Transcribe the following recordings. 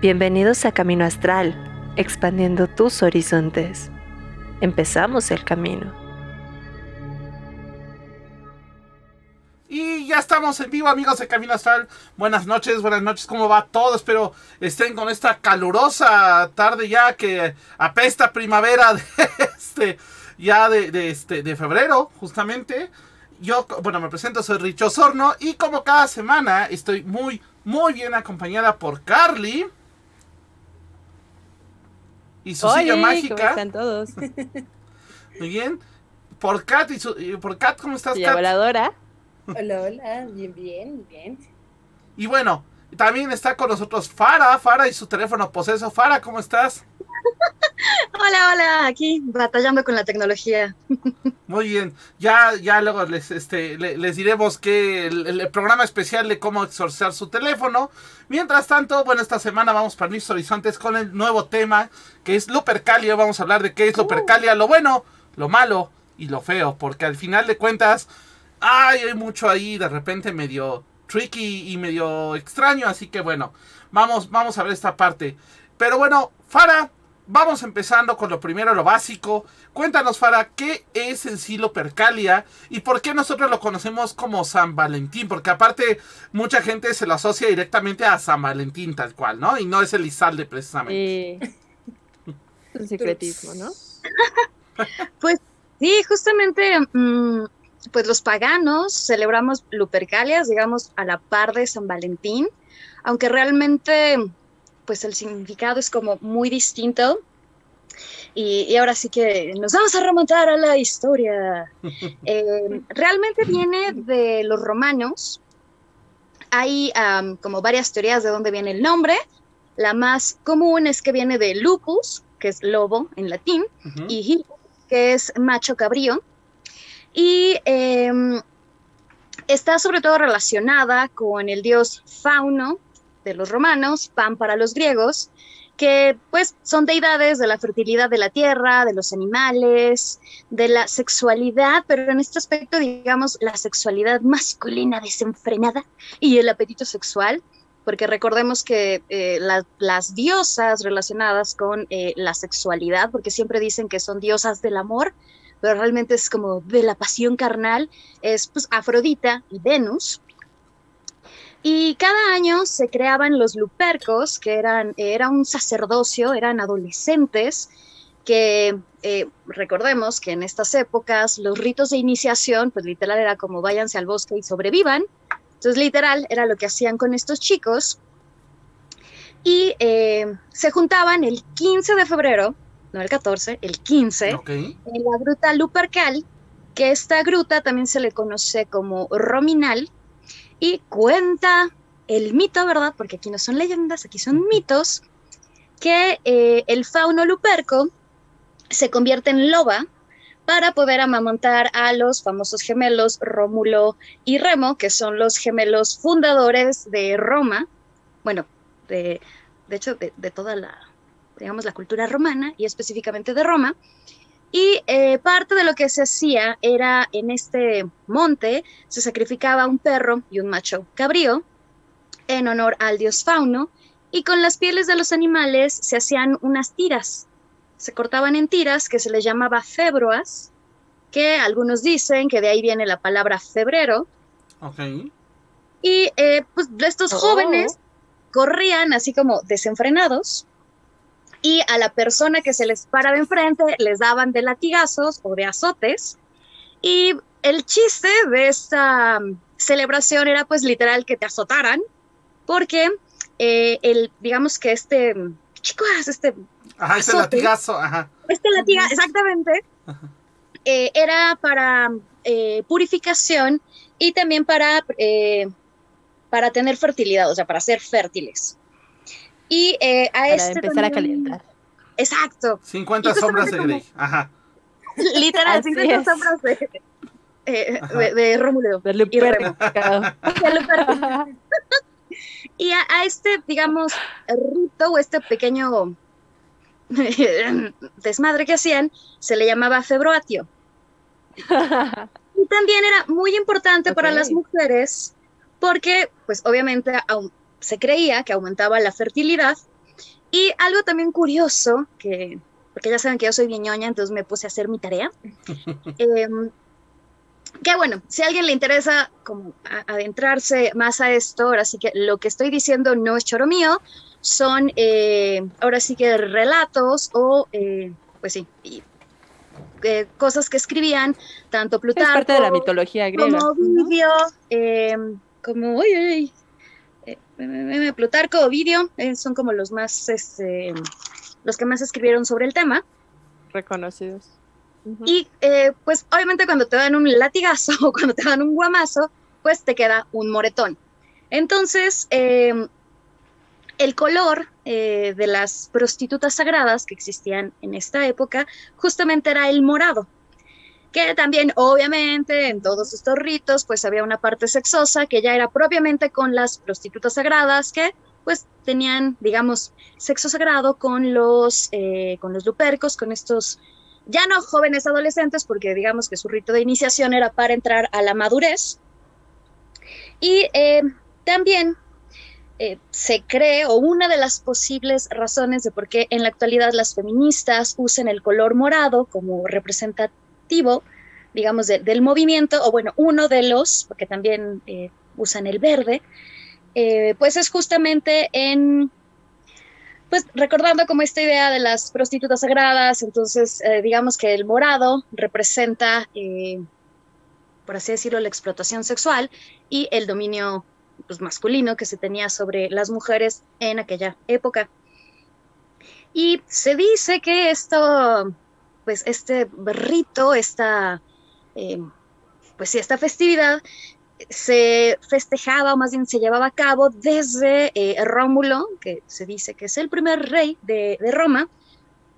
Bienvenidos a Camino Astral, expandiendo tus horizontes. Empezamos el camino. Y ya estamos en vivo, amigos de Camino Astral. Buenas noches, buenas noches, ¿cómo va todo? Espero estén con esta calurosa tarde ya que apesta primavera de este, ya de, este, de febrero, justamente. Yo, bueno, me presento, soy Richo Sorno y como cada semana estoy muy, muy bien acompañada por Carly y su silla mágica. ¿cómo están todos? Muy bien. Por Kat y su, por Kat, ¿cómo estás, Kat? voladora. Hola, hola, bien, bien, bien. Y bueno, también está con nosotros Fara, Fara y su teléfono poseso. Fara, ¿cómo estás? hola, hola, aquí batallando con la tecnología. Muy bien, ya, ya luego les, este, les, diremos que el, programa especial de cómo exorcizar su teléfono. Mientras tanto, bueno, esta semana vamos para mis horizontes con el nuevo tema que es Lupercalia. Vamos a hablar de qué es Lupercalia, lo bueno, lo malo y lo feo, porque al final de cuentas, ay, hay mucho ahí de repente medio tricky y medio extraño, así que bueno, vamos, vamos a ver esta parte. Pero bueno, Fara, vamos empezando con lo primero, lo básico. Cuéntanos, Fara, ¿qué es el silo percalia y por qué nosotros lo conocemos como San Valentín? Porque aparte, mucha gente se lo asocia directamente a San Valentín, tal cual, ¿no? Y no es el Izalde, precisamente. Sí. un secretismo, ¿no? pues sí, justamente. Mm, pues los paganos celebramos Lupercalias, digamos, a la par de San Valentín, aunque realmente pues el significado es como muy distinto. Y, ahora sí que nos vamos a remontar a la historia. Eh, realmente viene de los romanos. Hay como varias teorías de dónde viene el nombre. La más común es que viene de lupus, que es lobo en latín, y que es macho cabrío. Y em, está sobre todo relacionada con el dios Fauno, de los romanos, Pan para los griegos, que pues son deidades de la fertilidad de la tierra, de los animales, de la sexualidad, pero en este aspecto, digamos, la sexualidad masculina desenfrenada y el apetito sexual, porque recordemos que eh, las diosas relacionadas con eh, la sexualidad, porque siempre dicen que son diosas del amor, pero realmente es como de la pasión carnal, es pues Afrodita y Venus, y cada año se creaban los lupercos, que eran, era un sacerdocio, eran adolescentes que eh, recordemos que en estas épocas los ritos de iniciación, pues literal era como váyanse al bosque y sobrevivan. Entonces literal era lo que hacían con estos chicos. Y eh, se juntaban el 15 de febrero, no el 14, el 15, en la gruta Lupercal, que esta gruta también se le conoce como Rominal, y cuenta el mito, ¿verdad? Porque aquí no son leyendas, aquí son mitos, que eh, el fauno luperco se convierte en loba para poder amamantar a los famosos gemelos Rómulo y Remo, que son los gemelos fundadores de Roma, bueno, de, de hecho, de, de toda la, digamos, la cultura romana y específicamente de Roma. Y eh, parte de lo que se hacía era en este monte se sacrificaba un perro y un macho cabrío en honor al dios fauno y con las pieles de los animales se hacían unas tiras. Se cortaban en tiras que se les llamaba febroas, que algunos dicen que de ahí viene la palabra febrero. Y eh, pues estos oh. jóvenes corrían así como desenfrenados y a la persona que se les paraba enfrente les daban de latigazos o de azotes. Y el chiste de esta um, celebración era pues literal que te azotaran, porque eh, el, digamos que este, chicos, este... Ajá, este latigazo, ajá. Este latigazo, exactamente, eh, era para eh, purificación y también para, para tener fertilidad, o sea, para ser fértiles. Y eh, a Para este empezar a calentar. Exacto. 50 sombras de Grey. Ajá. Literal, 50 sombras de, eh, de, de Rómulo. y Remo. y a, a, este, digamos, rito o este pequeño desmadre que hacían, se le llamaba febroatio. y también era muy importante okay. para las mujeres porque, pues obviamente, se creía que aumentaba la fertilidad Y algo también curioso, que, porque ya saben que yo soy bien ñoña, entonces me puse a hacer mi tarea. Em, que bueno, si a alguien le interesa como adentrarse más a esto, ahora sí que lo que estoy diciendo no es choro mío, son eh, ahora sí que relatos o, eh, pues sí, y, eh, cosas que escribían tanto Es Plutarco parte de la mitología griega. como Ovidio, eh, como uy, uy, eh, eh, Plutarco, Ovidio, eh, son como los más, este, los que más escribieron sobre el tema. Reconocidos. Y eh, pues obviamente cuando te dan un latigazo o cuando te dan un guamazo, pues te queda un moretón. Entonces, eh, el color eh, de las prostitutas sagradas que existían en esta época justamente era el morado. Que también, obviamente, en todos estos ritos, pues había una parte sexosa que ya era propiamente con las prostitutas sagradas que pues tenían, digamos, sexo sagrado con los, eh, con los lupercos, con estos ya no jóvenes adolescentes, porque digamos que su rito de iniciación era para entrar a la madurez. Y eh, también eh, se cree, o una de las posibles razones de por qué en la actualidad las feministas usan el color morado como representativo, digamos, de- del movimiento, o bueno, uno de los, porque también eh, usan el verde, eh, pues es justamente en pues recordando como esta idea de las prostitutas sagradas, entonces eh, digamos que el morado representa, por así decirlo, la explotación sexual y el dominio pues, masculino que se tenía sobre las mujeres en aquella época. Y se dice que esto, pues este rito, esta, eh, pues sí, esta festividad se festejaba o más bien se llevaba a cabo desde eh, Rómulo, que se dice que es el primer rey de, de Roma,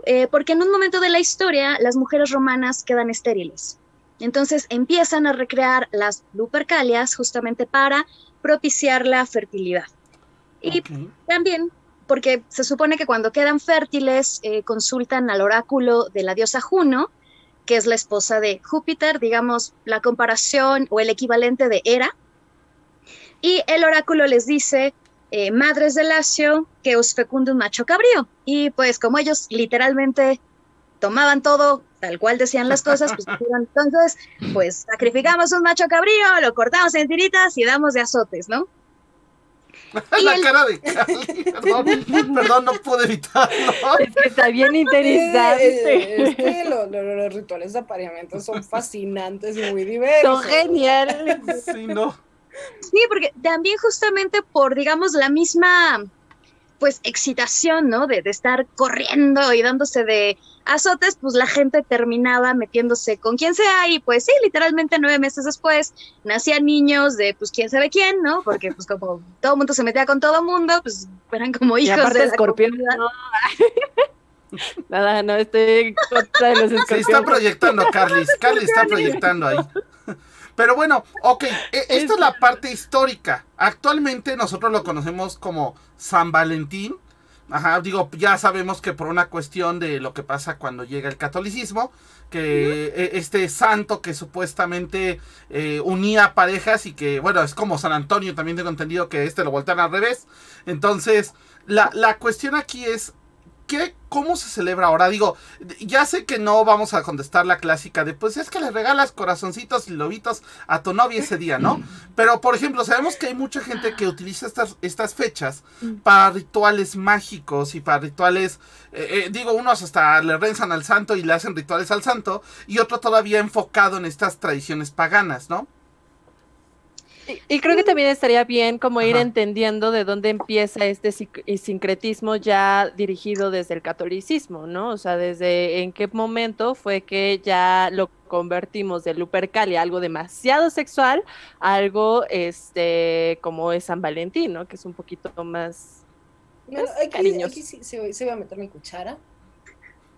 eh, porque en un momento de la historia las mujeres romanas quedan estériles. Entonces empiezan a recrear las lupercalias justamente para propiciar la fertilidad. Y también porque se supone que cuando quedan fértiles eh, consultan al oráculo de la diosa Juno, que es la esposa de Júpiter, digamos, la comparación o el equivalente de Hera. Y el oráculo les dice, eh, madres de Lacio, que os fecunde un macho cabrío. Y pues como ellos literalmente tomaban todo tal cual decían las cosas, pues entonces, pues sacrificamos un macho cabrío, lo cortamos en tiritas y damos de azotes, ¿no? La el- cara de Cali, perdón, perdón, no pude evitarlo. Es que está bien Eh, interesante. es que lo- lo- lo- los rituales de apareamiento son fascinantes y muy diversos. Son geniales. Sí, no. Sí, porque también justamente por, digamos, la misma, pues, excitación, ¿no? De, de estar corriendo y dándose de azotes, pues la gente terminaba metiéndose con quien sea y pues sí, literalmente nueve meses después nacían niños de, pues, quién sabe quién, ¿no? Porque pues como todo el mundo se metía con todo mundo, pues eran como Y hijos aparte de la escorpión. no. Nada, no estoy en contra de los Sí, está escorpiones. proyectando, Carlis. Carlis está proyectando ahí. Pero bueno, ok, e- esta es la parte histórica. Actualmente nosotros lo conocemos como San Valentín. Ajá, digo, ya sabemos que por una cuestión de lo que pasa cuando llega el catolicismo, que eh, este santo que supuestamente eh, unía parejas y que, bueno, es como San Antonio, también tengo entendido que este lo voltean al revés. Entonces, la, la cuestión aquí es, ¿qué, ¿cómo se celebra ahora? Digo, ya sé que no vamos a contestar la clásica de, pues es que le regalas corazoncitos y lobitos a tu novia ese día, ¿no? Pero, por ejemplo, sabemos que hay mucha gente que utiliza estas, estas fechas para rituales mágicos y para rituales, eh, eh, digo, unos hasta le rezan al santo y le hacen rituales al santo, y otro todavía enfocado en estas tradiciones paganas, ¿no? Y, y creo que también estaría bien como ir Ajá. entendiendo de dónde empieza este sincretismo ya dirigido desde el catolicismo, ¿no? O sea, desde en qué momento fue que ya lo convertimos de Lupercalia, algo demasiado sexual, a algo este como es San Valentín, ¿no? Que es un poquito más Bueno, aquí, cariños. aquí sí, voy- sí voy a meter mi cuchara.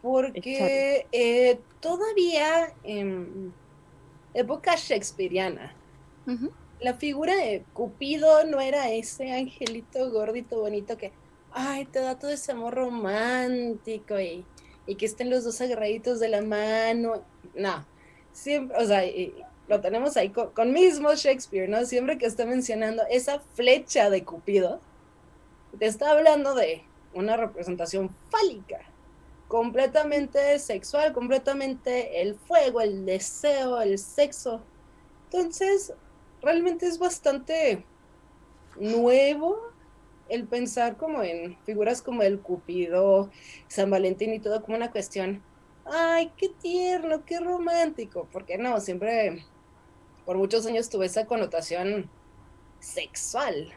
Porque eh, todavía en época shakespeariana, Ujú. La figura de Cupido no era ese angelito gordito bonito que, ay, te da todo ese amor romántico y, y que estén los dos agarraditos de la mano. No, siempre, o sea, lo tenemos ahí con, con mismo Shakespeare, ¿no? Siempre que está mencionando esa flecha de Cupido, te está hablando de una representación fálica, completamente sexual, completamente el fuego, el deseo, el sexo. Entonces, realmente es bastante nuevo el pensar como en figuras como el Cupido, San Valentín y todo como una cuestión, ay, qué tierno, qué romántico, porque no, siempre por muchos años tuve esa connotación sexual.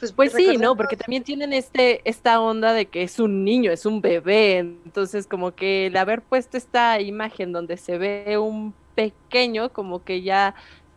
Pues, pues sí, ¿no? Porque también tienen este, esta onda de que es un niño, es un bebé. Entonces, como que el haber puesto esta imagen donde se ve un pequeño, como que ya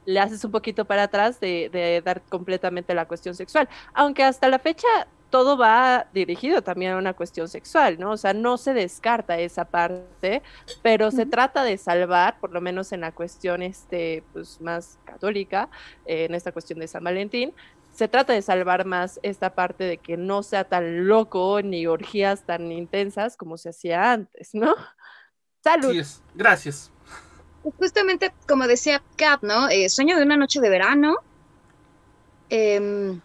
le haces un poquito para atrás de, de dar completamente la cuestión sexual. Aunque hasta la fecha todo va dirigido también a una cuestión sexual, ¿no? O sea, no se descarta esa parte, pero se trata de salvar, por lo menos en la cuestión este, pues, más católica, eh, en esta cuestión de San Valentín, se trata de salvar más esta parte de que no sea tan loco ni orgías tan intensas como se hacía antes, ¿no? Salud. Gracias. Justamente, como decía Cap, ¿no? Eh, sueño de una noche de verano. Eh,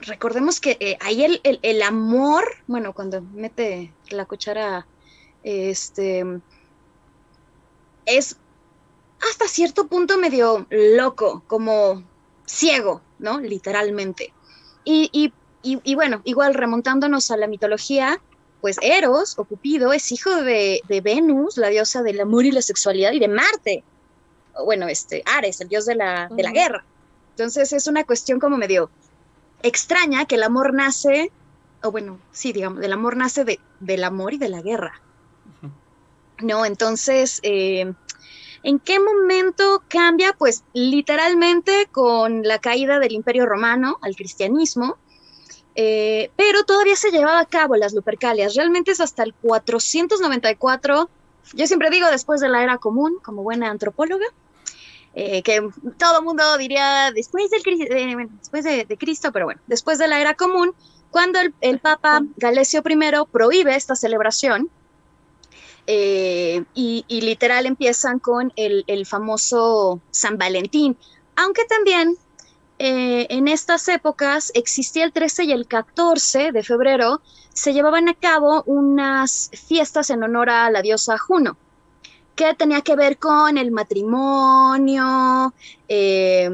recordemos que eh, ahí el, el, amor, bueno, cuando mete la cuchara, este, es hasta cierto punto medio loco, como ciego, ¿no? Literalmente. Y, y, y, bueno, igual remontándonos a la mitología, pues Eros o Cupido es hijo de, de, Venus, la diosa del amor y la sexualidad, y de Marte, o bueno, este, Ares, el dios de la, de la guerra. Entonces es una cuestión como medio extraña que el amor nace, o bueno, sí, digamos, el amor nace de, del amor y de la guerra. ¿No? Entonces, eh, ¿en qué momento cambia? Pues literalmente con la caída del Imperio Romano al cristianismo, eh, pero todavía se llevaba a cabo las Lupercalias. Realmente es hasta el 494, yo siempre digo después de la era común, como buena antropóloga, eh, que todo mundo diría después, eh, de, Cristo, pero bueno, después de la era común, cuando el, Papa Galesio I prohíbe esta celebración, eh, y, literal empiezan con el, famoso San Valentín, aunque también en estas épocas existía el 13 y el 14 de febrero, se llevaban a cabo unas fiestas en honor a la diosa Juno que tenía que ver con el matrimonio, eh,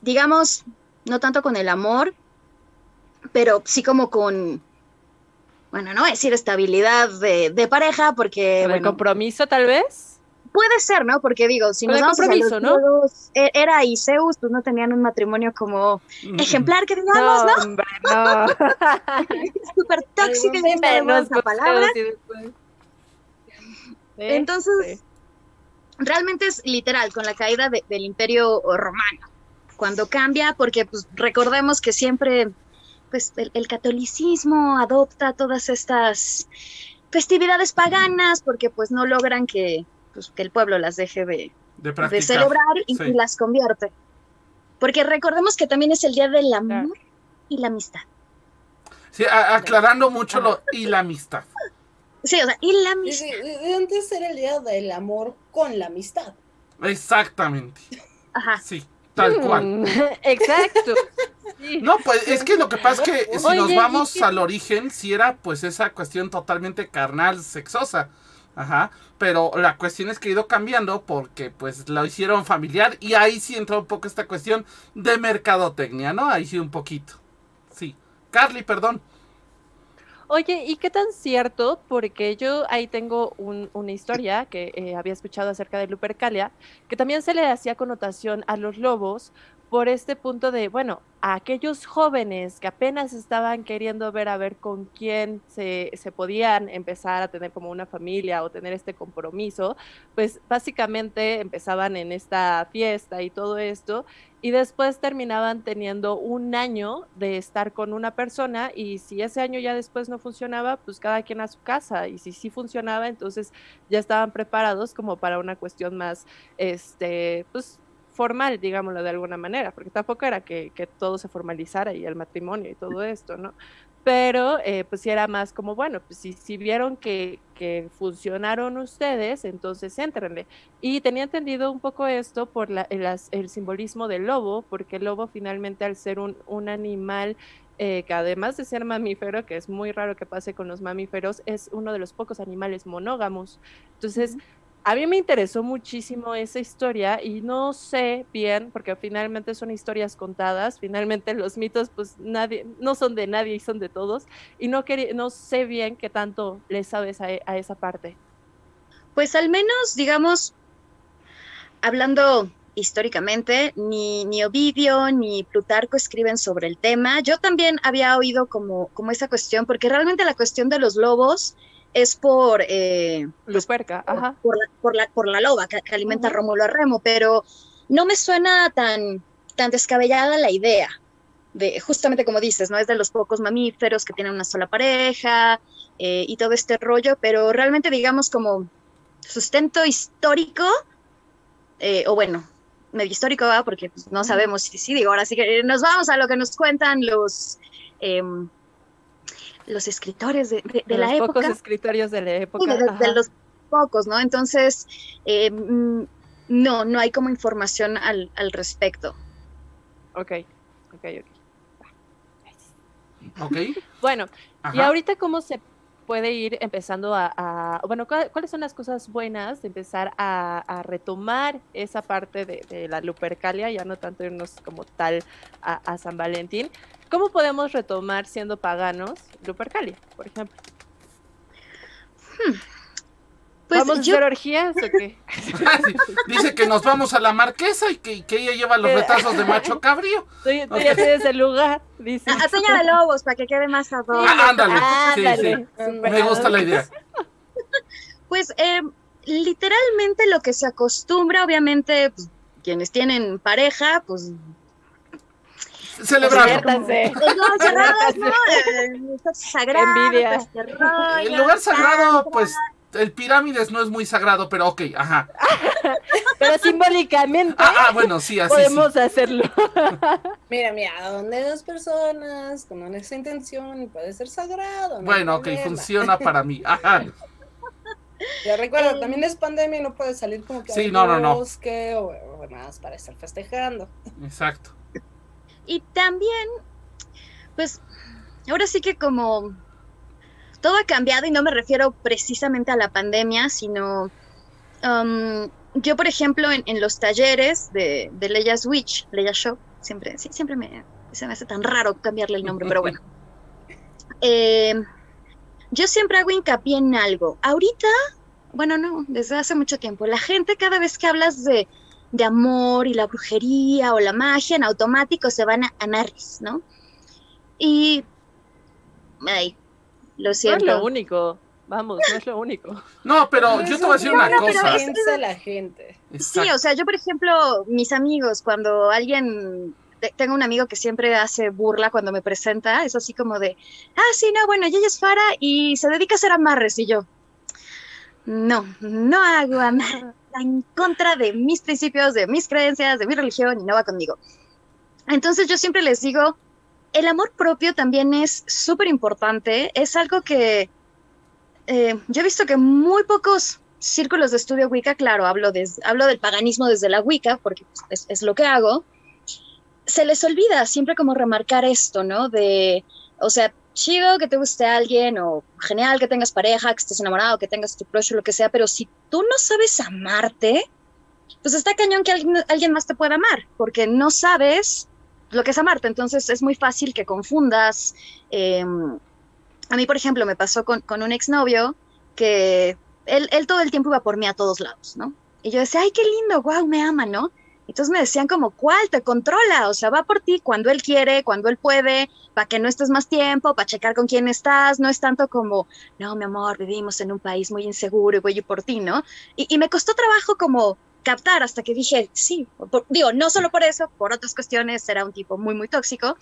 digamos, no tanto con el amor, pero sí como con, bueno, no decir estabilidad de, pareja, porque... el compromiso tal vez? Puede ser, ¿no? Porque digo, si nos vamos a ¿no? E, era y Zeus, pues no tenían un matrimonio como mm. ejemplar, que digamos, ¿no? Hombre, no. Súper tóxico, esa palabra. Entonces, realmente es literal, con la caída del imperio romano, cuando cambia, porque pues, recordemos que siempre pues, el, catolicismo adopta todas estas festividades paganas porque pues no logran que, pues, que el pueblo las deje de, de, celebrar y, las convierte. Porque recordemos que también es el día del amor y la amistad. Sí, aclarando mucho lo y la amistad. Sí, o sea, y la amistad. Antes era el día del amor con la amistad. Exactamente. Ajá. Sí, tal cual. Mm, exacto. No, pues es que lo que pasa es que si nos vamos al origen, si era pues esa cuestión totalmente carnal, sexosa. Ajá, pero la cuestión es que ha ido cambiando porque pues lo hicieron familiar y ahí sí entró un poco esta cuestión de mercadotecnia, ¿no? Ahí sí un poquito. Sí. Carly, perdón. Oye, ¿y qué tan cierto? Porque yo ahí tengo una historia que eh, había escuchado acerca de Lupercalia, que también se le hacía connotación a los lobos por este punto de, bueno, a aquellos jóvenes que apenas estaban queriendo ver a ver con quién se, se, podían empezar a tener como una familia o tener este compromiso, pues básicamente empezaban en esta fiesta y todo esto, y después terminaban teniendo un año de estar con una persona y si ese año ya después no funcionaba, pues cada quien a su casa, y si sí funcionaba, entonces ya estaban preparados como para una cuestión más, este, pues formal, digámoslo de alguna manera, porque tampoco era que, que todo se formalizara y el matrimonio y todo esto, ¿no? Pero eh, pues sí era más como, bueno, pues si, si vieron que, que, funcionaron ustedes, entonces éntrenle. Y tenía entendido un poco esto por el, el, simbolismo del lobo, porque el lobo finalmente al ser un, un animal eh, que además de ser mamífero, que es muy raro que pase con los mamíferos, es uno de los pocos animales monógamos. Entonces, a mí me interesó muchísimo esa historia y no sé bien, porque finalmente son historias contadas, finalmente los mitos pues nadie, no son de nadie y son de todos, y no, no sé bien qué tanto le sabes a, a, esa parte. Pues al menos, digamos, hablando históricamente, ni, ni Ovidio ni Plutarco escriben sobre el tema. Yo también había oído como, como esa cuestión, porque realmente la cuestión de los lobos es por, eh, pues, ajá. Por, la, por, la, por, la, loba que, que alimenta uh -huh. a Rómulo a Remo, pero no me suena tan, tan descabellada la idea. De, justamente como dices, no es de los pocos mamíferos que tienen una sola pareja eh, y todo este rollo, pero realmente digamos como sustento histórico, eh, o bueno, medio histórico va, porque pues, no sabemos si sí, digo, ahora sí que nos vamos a lo que nos cuentan los... Eh, los escritores de, de, de los la época. pocos escritores de la época. Sí, de, de, los pocos, ¿no? Entonces, eh, no, no hay como información al, al respecto. Ok, ok, ok. Ok. bueno, Ajá. y ahorita cómo se puede ir empezando a, a bueno, ¿cuáles son las cosas buenas de empezar a, retomar esa parte de, de, la Lupercalia, ya no tanto irnos como tal a, a San Valentín? ¿Cómo podemos retomar siendo paganos Lupercalia, por ejemplo? Hmm. Pues ¿Vamos yo... a hacer orgías o qué? Dice que nos vamos a la marquesa y que, que ella lleva los retazos de macho cabrío. Tú, tú ya tienes el lugar, dice. A Peña de Lobos, para que quede más adorno. Ah, ándale, ándale. Sí, sí. Me gusta la idea. Pues eh, literalmente lo que se acostumbra, obviamente, pues, quienes tienen pareja, pues celebrar. No, cerrados, no, el sagrado, Envidia. Pues, rollo, el lugar sagrado, pues el pirámides no es muy sagrado, pero ok, ajá. pero simbólicamente. Ah, ah, bueno, sí, así. Podemos sí. hacerlo. mira, mira, donde dos personas con esa intención puede ser sagrado. No bueno, ok, funciona para mí. Ajá. Ya recuerda, también es pandemia y no puedes salir como que sí, no, no, no. bosque o, o más para estar festejando. Exacto. Y también, pues, ahora sí que como todo ha cambiado y no me refiero precisamente a la pandemia, sino um, yo, por ejemplo, en, en, los talleres de, de Leia Switch, Leia Shop, siempre, sí, siempre me, se me hace tan raro cambiarle el nombre, pero bueno. Eh, yo siempre hago hincapié en algo. Ahorita, bueno, no, desde hace mucho tiempo, la gente cada vez que hablas de, de amor y la brujería o la magia, en automático se van a, a Narris, ¿no? Y, ay, lo siento. No es lo único. Vamos, no es lo único. No, pero yo te voy a decir una no, cosa. Piensa la gente. Exacto. Sí, o sea, yo, por ejemplo, mis amigos, cuando alguien. Tengo un amigo que siempre hace burla cuando me presenta, es así como de, ah, sí, no, bueno, ella es Fara y se dedica a hacer amarres, y yo, no, no hago amarres en contra de mis principios, de mis creencias, de mi religión, y no va conmigo. Entonces yo siempre les digo, el amor propio también es súper importante, es algo que eh, yo he visto que muy pocos círculos de estudio Wicca, claro, hablo, hablo del paganismo desde la Wicca, porque es, es, lo que hago, se les olvida siempre como remarcar esto, ¿no? De, o sea, chido que te guste a alguien, o genial que tengas pareja, que estés enamorado, que tengas tu crush o lo que sea, pero si tú no sabes amarte, pues está cañón que alguien, alguien más te pueda amar, porque no sabes lo que es amarte, entonces es muy fácil que confundas. Eh, a mí, por ejemplo, me pasó con, con un exnovio que él, él, todo el tiempo iba por mí a todos lados, ¿no? Y yo decía, ay, qué lindo, wow, me ama, ¿no? Entonces me decían como, ¿cuál? Te controla, o sea, va por ti cuando él quiere, cuando él puede, para que no estés más tiempo, para checar con quién estás, no es tanto como, no, mi amor, vivimos en un país muy inseguro y voy yo por ti, ¿no? Y, y me costó trabajo como captar hasta que dije, sí, por, digo, no solo por eso, por otras cuestiones, era un tipo muy, muy tóxico.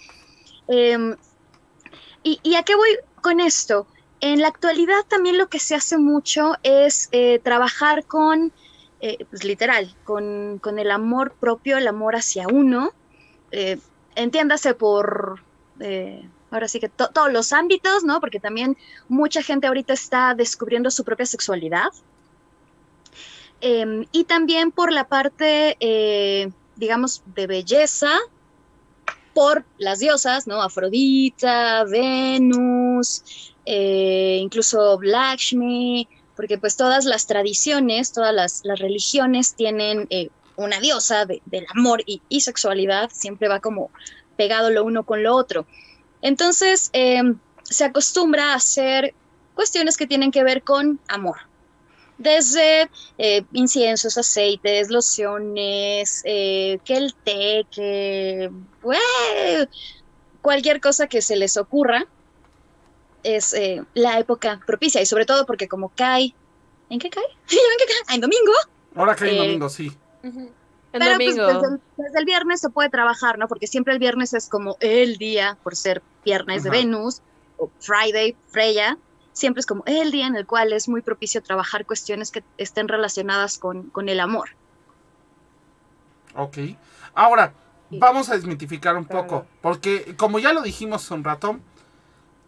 Y, ¿Y a qué voy con esto? En la actualidad también lo que se hace mucho es eh, trabajar con eh, pues literal, con, con, el amor propio, el amor hacia uno, eh, entiéndase por, eh, ahora sí que todos los ámbitos, ¿no? Porque también mucha gente ahorita está descubriendo su propia sexualidad. Em, y también por la parte, digamos, de belleza, por las diosas, ¿no? Afrodita, Venus, incluso Lakshmi, porque pues todas las tradiciones, todas las, religiones tienen eh, una diosa del amor y, sexualidad, siempre va como pegado lo uno con lo otro. Entonces, em, se acostumbra a hacer cuestiones que tienen que ver con amor, desde eh, inciensos, aceites, lociones, eh, que el té, que cualquier cosa que se les ocurra, es eh, la época propicia y sobre todo porque como cae, ¿en qué cae? ¿En qué cae? En domingo. Ahora cae en eh, domingo, sí. Pero pues, desde, el, viernes se puede trabajar, ¿no? Porque siempre el viernes es como el día, por ser viernes de Venus, o Friday, Freya, siempre es como el día en el cual es muy propicio trabajar cuestiones que estén relacionadas con, con el amor. Ok. Ahora, vamos a desmitificar un poco, porque como ya lo dijimos un rato,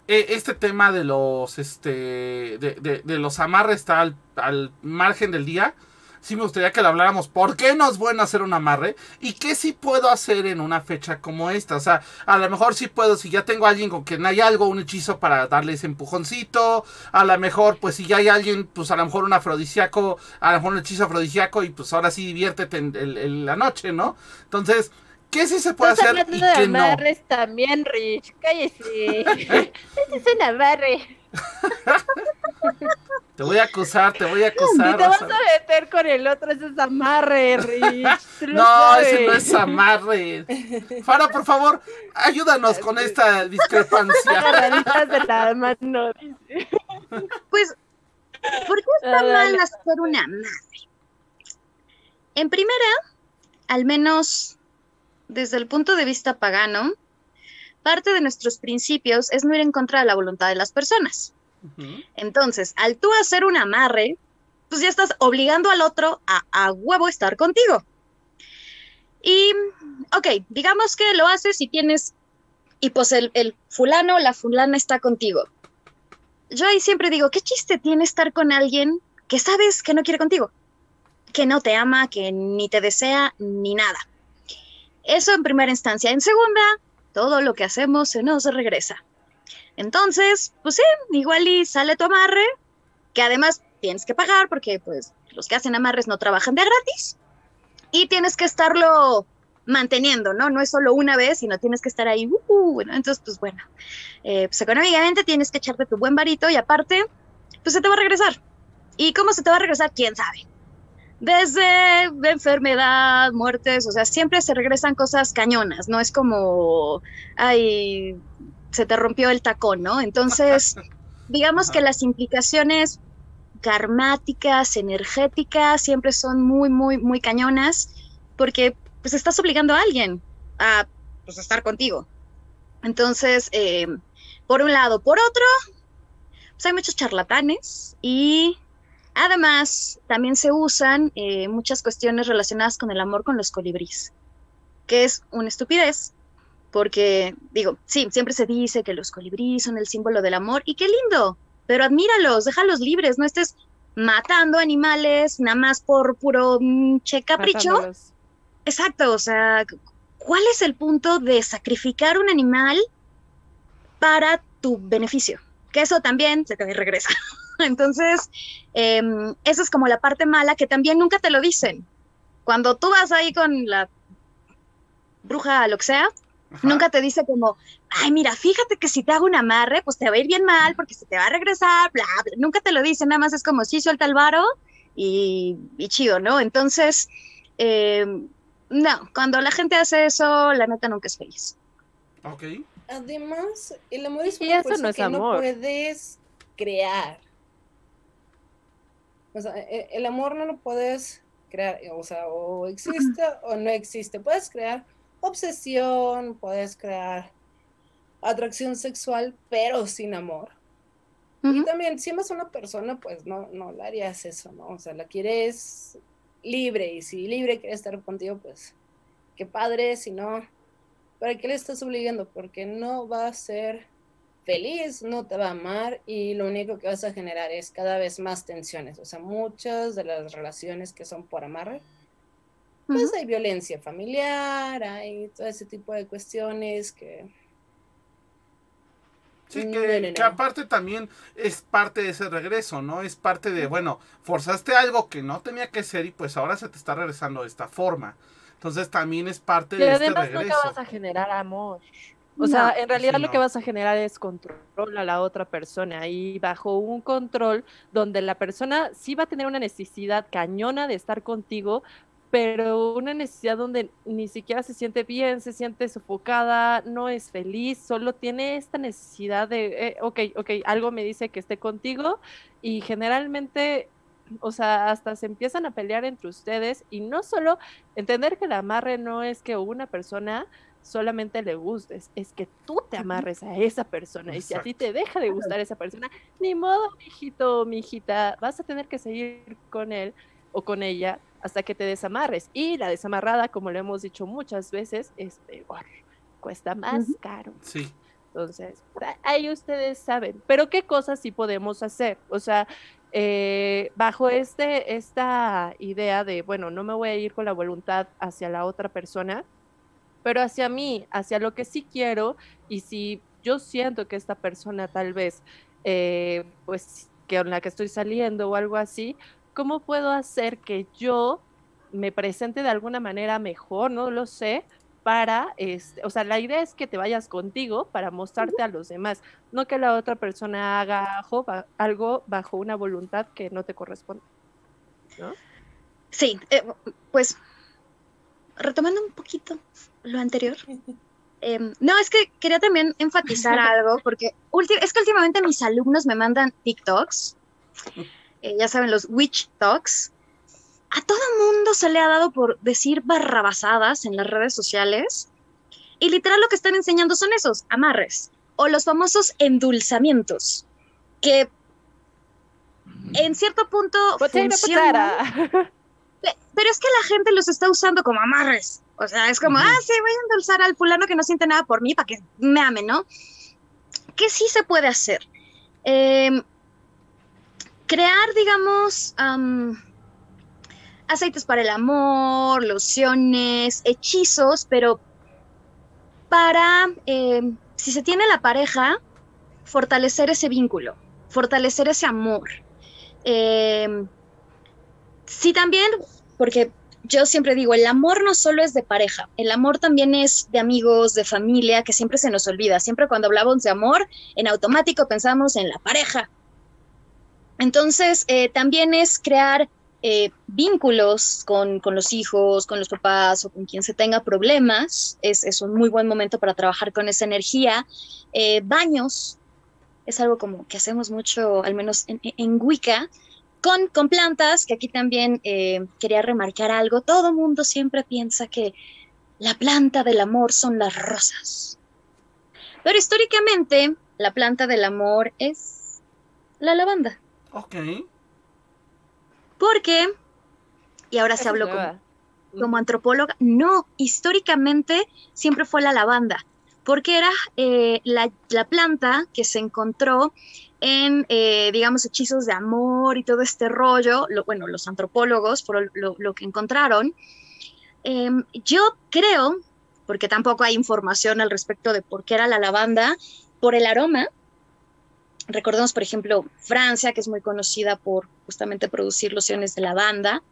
e, este tema de los este de, de, los amarres está al, al, margen del día. Sí me gustaría que lo habláramos. ¿Por qué no es bueno hacer un amarre? ¿Y qué sí puedo hacer en una fecha como esta? O sea, a lo mejor sí puedo, si ya tengo a alguien con quien hay algo, un hechizo para darle ese empujoncito. A lo mejor, pues si ya hay alguien, pues a lo mejor un afrodisíaco, a lo mejor un hechizo afrodisíaco y pues ahora sí diviértete en la noche, ¿no? Entonces, ¿Qué sí se puede hacer y qué no? amarres también, Rich. Cállese. este es un amarre. Te voy a acusar, te voy a acusar. te vas a meter con el otro, ese es amarre, Rich. no, ese no es amarre. Fara, por favor, ayúdanos con esta discrepancia. de la mano, Pues, ¿por qué está ah, mal hacer una amarre? En primera, al menos desde el punto de vista pagano, parte de nuestros principios es no ir en contra de la voluntad de las personas. Entonces, al tú hacer un amarre, pues ya estás obligando al otro a, a huevo estar contigo. Y, ok, digamos que lo haces y tienes, y pues el, el fulano o la fulana está contigo. Yo ahí siempre digo, ¿qué chiste tiene estar con alguien que sabes que no quiere contigo? Que no te ama, que ni te desea, ni nada. Eso en primera instancia. En segunda, todo lo que hacemos se nos regresa. Entonces, pues sí, igual y sale tu amarre, que además tienes que pagar porque pues los que hacen amarres no trabajan de gratis y tienes que estarlo manteniendo, ¿no? No es solo una vez, sino tienes que estar ahí, uh, entonces pues bueno, eh, pues económicamente tienes que echarte tu buen varito y aparte, pues se te va a regresar. ¿Y cómo se te va a regresar? ¿Quién sabe? Desde enfermedad, muertes, o sea, siempre se regresan cosas cañonas, no es como, ay, se te rompió el tacón, ¿no? Entonces, digamos que las implicaciones karmáticas, energéticas, siempre son muy, muy, muy cañonas, porque pues estás obligando a alguien a pues, estar contigo. Entonces, eh, por un lado, por otro, pues hay muchos charlatanes y Además, también se usan eh, muchas cuestiones relacionadas con el amor con los colibríes, que es una estupidez, porque digo, sí, siempre se dice que los colibríes son el símbolo del amor, y qué lindo, pero admíralos, déjalos libres, no estés matando animales nada más por puro mm, che capricho. Exacto, o sea, ¿cuál es el punto de sacrificar un animal para tu beneficio? Que eso también se te regresa. Entonces, eh, esa es como la parte mala que también nunca te lo dicen. Cuando tú vas ahí con la bruja, lo que sea, nunca te dice como, ay, mira, fíjate que si te hago un amarre, pues te va a ir bien mal porque se te va a regresar, bla, bla. Nunca te lo dicen, nada más es como, sí, suelta el varo y, chido, ¿no? Entonces, em, no, cuando la gente hace eso, la neta nunca es feliz. Ok. Además, el amor es una cosa no que no puedes crear. O sea, e, el amor no lo puedes crear, o sea, o existe o no existe. Puedes crear obsesión, puedes crear atracción sexual, pero sin amor. Y también, si amas a una persona, pues no, no le harías eso, ¿no? O sea, la quieres libre. Y si libre quiere estar contigo, pues qué padre. Si no, ¿para qué le estás obligando? Porque no va a ser feliz, no te va a amar y lo único que vas a generar es cada vez más tensiones. O sea, muchas de las relaciones que son por amarre, pues hay violencia familiar, hay todo ese tipo de cuestiones que... Sí, que, que, aparte también es parte de ese regreso, ¿no? Es parte de, bueno, forzaste algo que no tenía que ser y pues ahora se te está regresando de esta forma. Entonces también es parte de este regreso. además no vas a generar amor. O sea, en realidad lo que vas a generar es control a la otra persona y bajo un control donde la persona sí va a tener una necesidad cañona de estar contigo, pero una necesidad donde ni siquiera se siente bien, se siente sofocada, no es feliz, solo tiene esta necesidad de, eh, ok, ok, algo me dice que esté contigo y generalmente o sea, hasta se empiezan a pelear entre ustedes y no solo entender que el amarre no es que una persona solamente le gustes, es que tú te amarres a esa persona y si a ti te deja de gustar esa persona, ni modo, mijito, mijita, vas a tener que seguir con él o con ella hasta que te desamarres. Y la desamarrada, como lo hemos dicho muchas veces, es peor, cuesta más caro. Sí. Entonces, ahí ustedes saben. Pero qué cosas sí podemos hacer. O sea, eh, bajo este, esta idea de, bueno, no me voy a ir con la voluntad hacia la otra persona, pero hacia mí, hacia lo que sí quiero, y si yo siento que esta persona tal vez, eh, pues, que con la que estoy saliendo o algo así, ¿cómo puedo hacer que yo me presente de alguna manera mejor? No lo sé, para, este, o sea, la idea es que te vayas contigo para mostrarte a los demás, no que la otra persona haga algo bajo una voluntad que no te corresponde. ¿no? Sí, eh, pues retomando un poquito lo anterior. Em, no, es que quería también enfatizar algo, porque es que últimamente mis alumnos me mandan TikToks, eh, ya saben, los witch talks. A todo mundo se le ha dado por decir barrabasadas en las redes sociales, y literal lo que están enseñando son esos amarres, o los famosos endulzamientos, que en cierto punto funcionan. Pero es que la gente los está usando como amarres. O sea, es como, ah, sí, voy a endulzar al fulano que no siente nada por mí para que me ame, ¿no? ¿Qué sí se puede hacer? Em, crear, digamos, aceites para el amor, lociones, hechizos, pero para, em, si se tiene la pareja, fortalecer ese vínculo, fortalecer ese amor. Eh, sí, también, porque yo siempre digo, el amor no solo es de pareja, el amor también es de amigos, de familia, que siempre se nos olvida. Siempre cuando hablamos de amor, en automático pensamos en la pareja. Entonces, eh, también es crear eh, vínculos con, los hijos, con los papás o con quien se tenga problemas. Es, un muy buen momento para trabajar con esa energía. Eh, baños, es algo como que hacemos mucho, al menos en, en Wicca, con, plantas, que aquí también eh, quería remarcar algo, todo mundo siempre piensa que la planta del amor son las rosas. Pero históricamente, la planta del amor es la lavanda. Ok. Porque, y ahora se habló como, como, antropóloga, no, históricamente siempre fue la lavanda, porque era eh, la, la, planta que se encontró en, eh, digamos, hechizos de amor y todo este rollo, lo, bueno, los antropólogos, por lo, que encontraron. Em, yo creo, porque tampoco hay información al respecto de por qué era la lavanda, por el aroma. Recordemos, por ejemplo, Francia, que es muy conocida por justamente producir lociones de lavanda.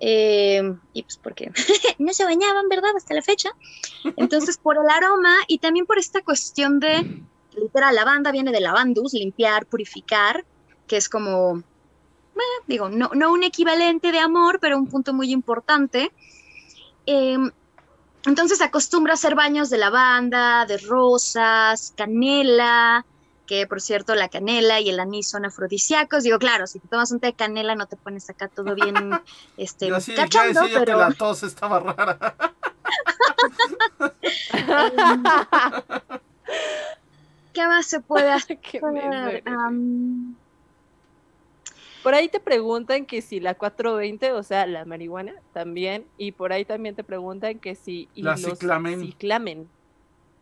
Em, y pues porque no se bañaban, ¿verdad? Hasta la fecha. Entonces, por el aroma y también por esta cuestión de literal, lavanda viene de lavandus, limpiar, purificar, que es como, digo, no, no, un equivalente de amor, pero un punto muy importante. Em, entonces acostumbra a hacer baños de lavanda, de rosas, canela, que por cierto la canela y el anís son afrodisíacos. Digo, claro, si te tomas un té de canela no te pones acá todo bien este, cachondo, pero... que la tos estaba rara. ¿Qué más se puede hacer? Por ahí te preguntan que si la 420, o sea, la marihuana también, y por ahí también te preguntan que si y La los ciclamen. ciclamen.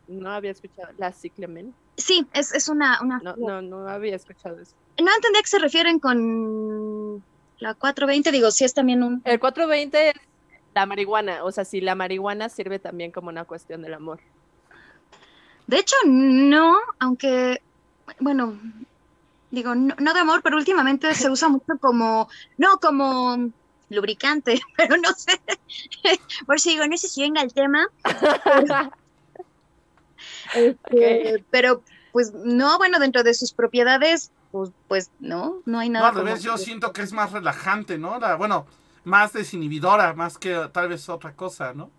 No había escuchado la ciclamen. Sí, es, es una, una No, no, no había escuchado eso. No entendí a qué se refieren con la 420, digo, sí es también un... El 420 es la marihuana, o sea, si la marihuana sirve también como una cuestión del amor. De hecho, no, aunque, bueno, digo, no, no de amor, pero últimamente se usa mucho como, no como lubricante, pero no sé, por si digo, no sé si venga el tema, este, pero pues no, bueno, dentro de sus propiedades, pues, pues no, no hay No, nada. al revés, yo siento que es más relajante, ¿no? La- bueno, más desinhibidora, más que tal vez otra cosa, ¿no?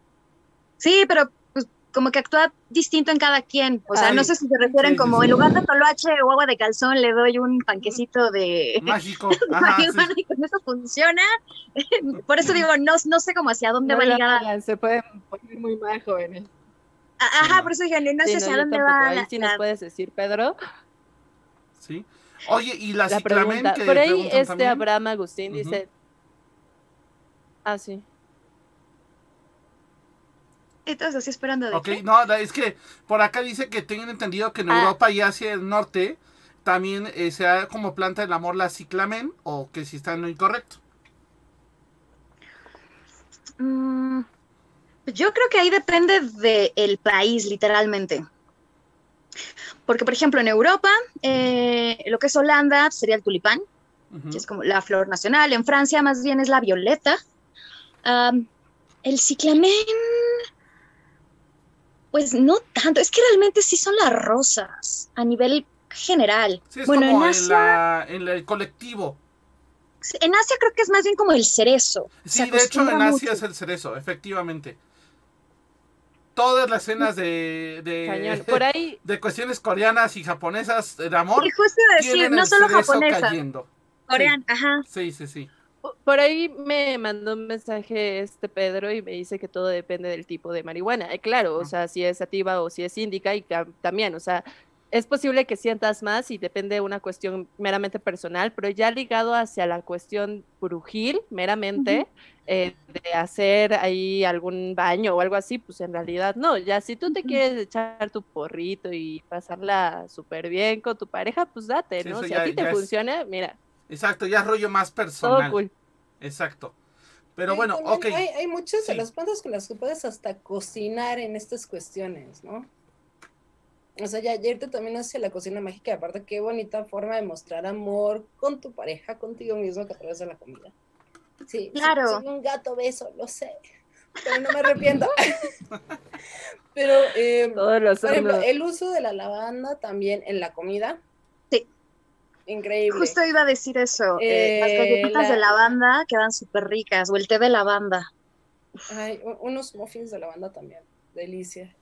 Sí, pero como que actúa distinto en cada quien. O sea, Ay, no sé si se refieren sí, como sí. en lugar de toloache o agua de calzón le doy un panquecito de Mágico. Ajá, y con eso funciona. Por eso digo, no, no sé cómo hacia dónde No va ligada. se pueden poner muy mal jóvenes. A- Ajá, por eso dije, no sé hacia dónde tampoco. va. Ahí la- sí nos la- puedes decir, Pedro, Sí. Oye, y la, la ciclamen pregunta. que Por ahí este también? Abraham Agustín dice... Ah, sí. Entonces, así esperando de Ok, qué. no, es que por acá dice que tienen entendido que en Ah. Europa y hacia el norte también eh, se da como planta del amor la ciclamen o que si está en lo incorrecto. Mm, yo creo que ahí depende del país, literalmente. Porque, por ejemplo, en Europa, eh, lo que es Holanda sería el tulipán, que es como la flor nacional. En Francia, más bien es la violeta. El ciclamen, pues no tanto. Es que realmente sí son las rosas a nivel general. Sí, es bueno, en como en, Asia, la, en el colectivo. en Asia creo que es más bien como el cerezo. Sí, de hecho en Asia mucho. es el cerezo, efectivamente. Todas las escenas de, Por ahí, de cuestiones coreanas y japonesas de amor Y justo decir, no solo cerezo japonesa, cayendo. coreana, ajá. Sí, sí, sí. Por ahí me mandó un mensaje este Pedro y me dice que todo depende del tipo de marihuana. Eh, claro, o sea, si es sativa o si es índica y también, o sea, es posible que sientas más y depende de una cuestión meramente personal, pero ya ligado hacia la cuestión brujil, meramente, eh, de hacer ahí algún baño o algo así, pues en realidad no. Ya si tú te quieres echar tu porrito y pasarla súper bien con tu pareja, pues date, Sí, ¿no? Si ya- a ti te es- funciona, mira, Exacto, ya es rollo más todo personal. cool. Exacto. Pero bueno, ok. Hay, hay muchas de las plantas con las que puedes hasta cocinar en estas cuestiones, ¿no? O sea, ya irte también hacia la cocina mágica, aparte qué bonita forma de mostrar amor con tu pareja, contigo mismo que a través de la comida. Sí, Claro. soy un gato beso, lo sé, pero no me arrepiento. pero, eh, Todos los por ejemplo, el uso de la lavanda también en la comida. Increíble. Justo iba a decir eso. eh, las Eh, galletitas la- de lavanda quedan súper ricas, o el té de lavanda. Ay, unos muffins de lavanda también, delicia.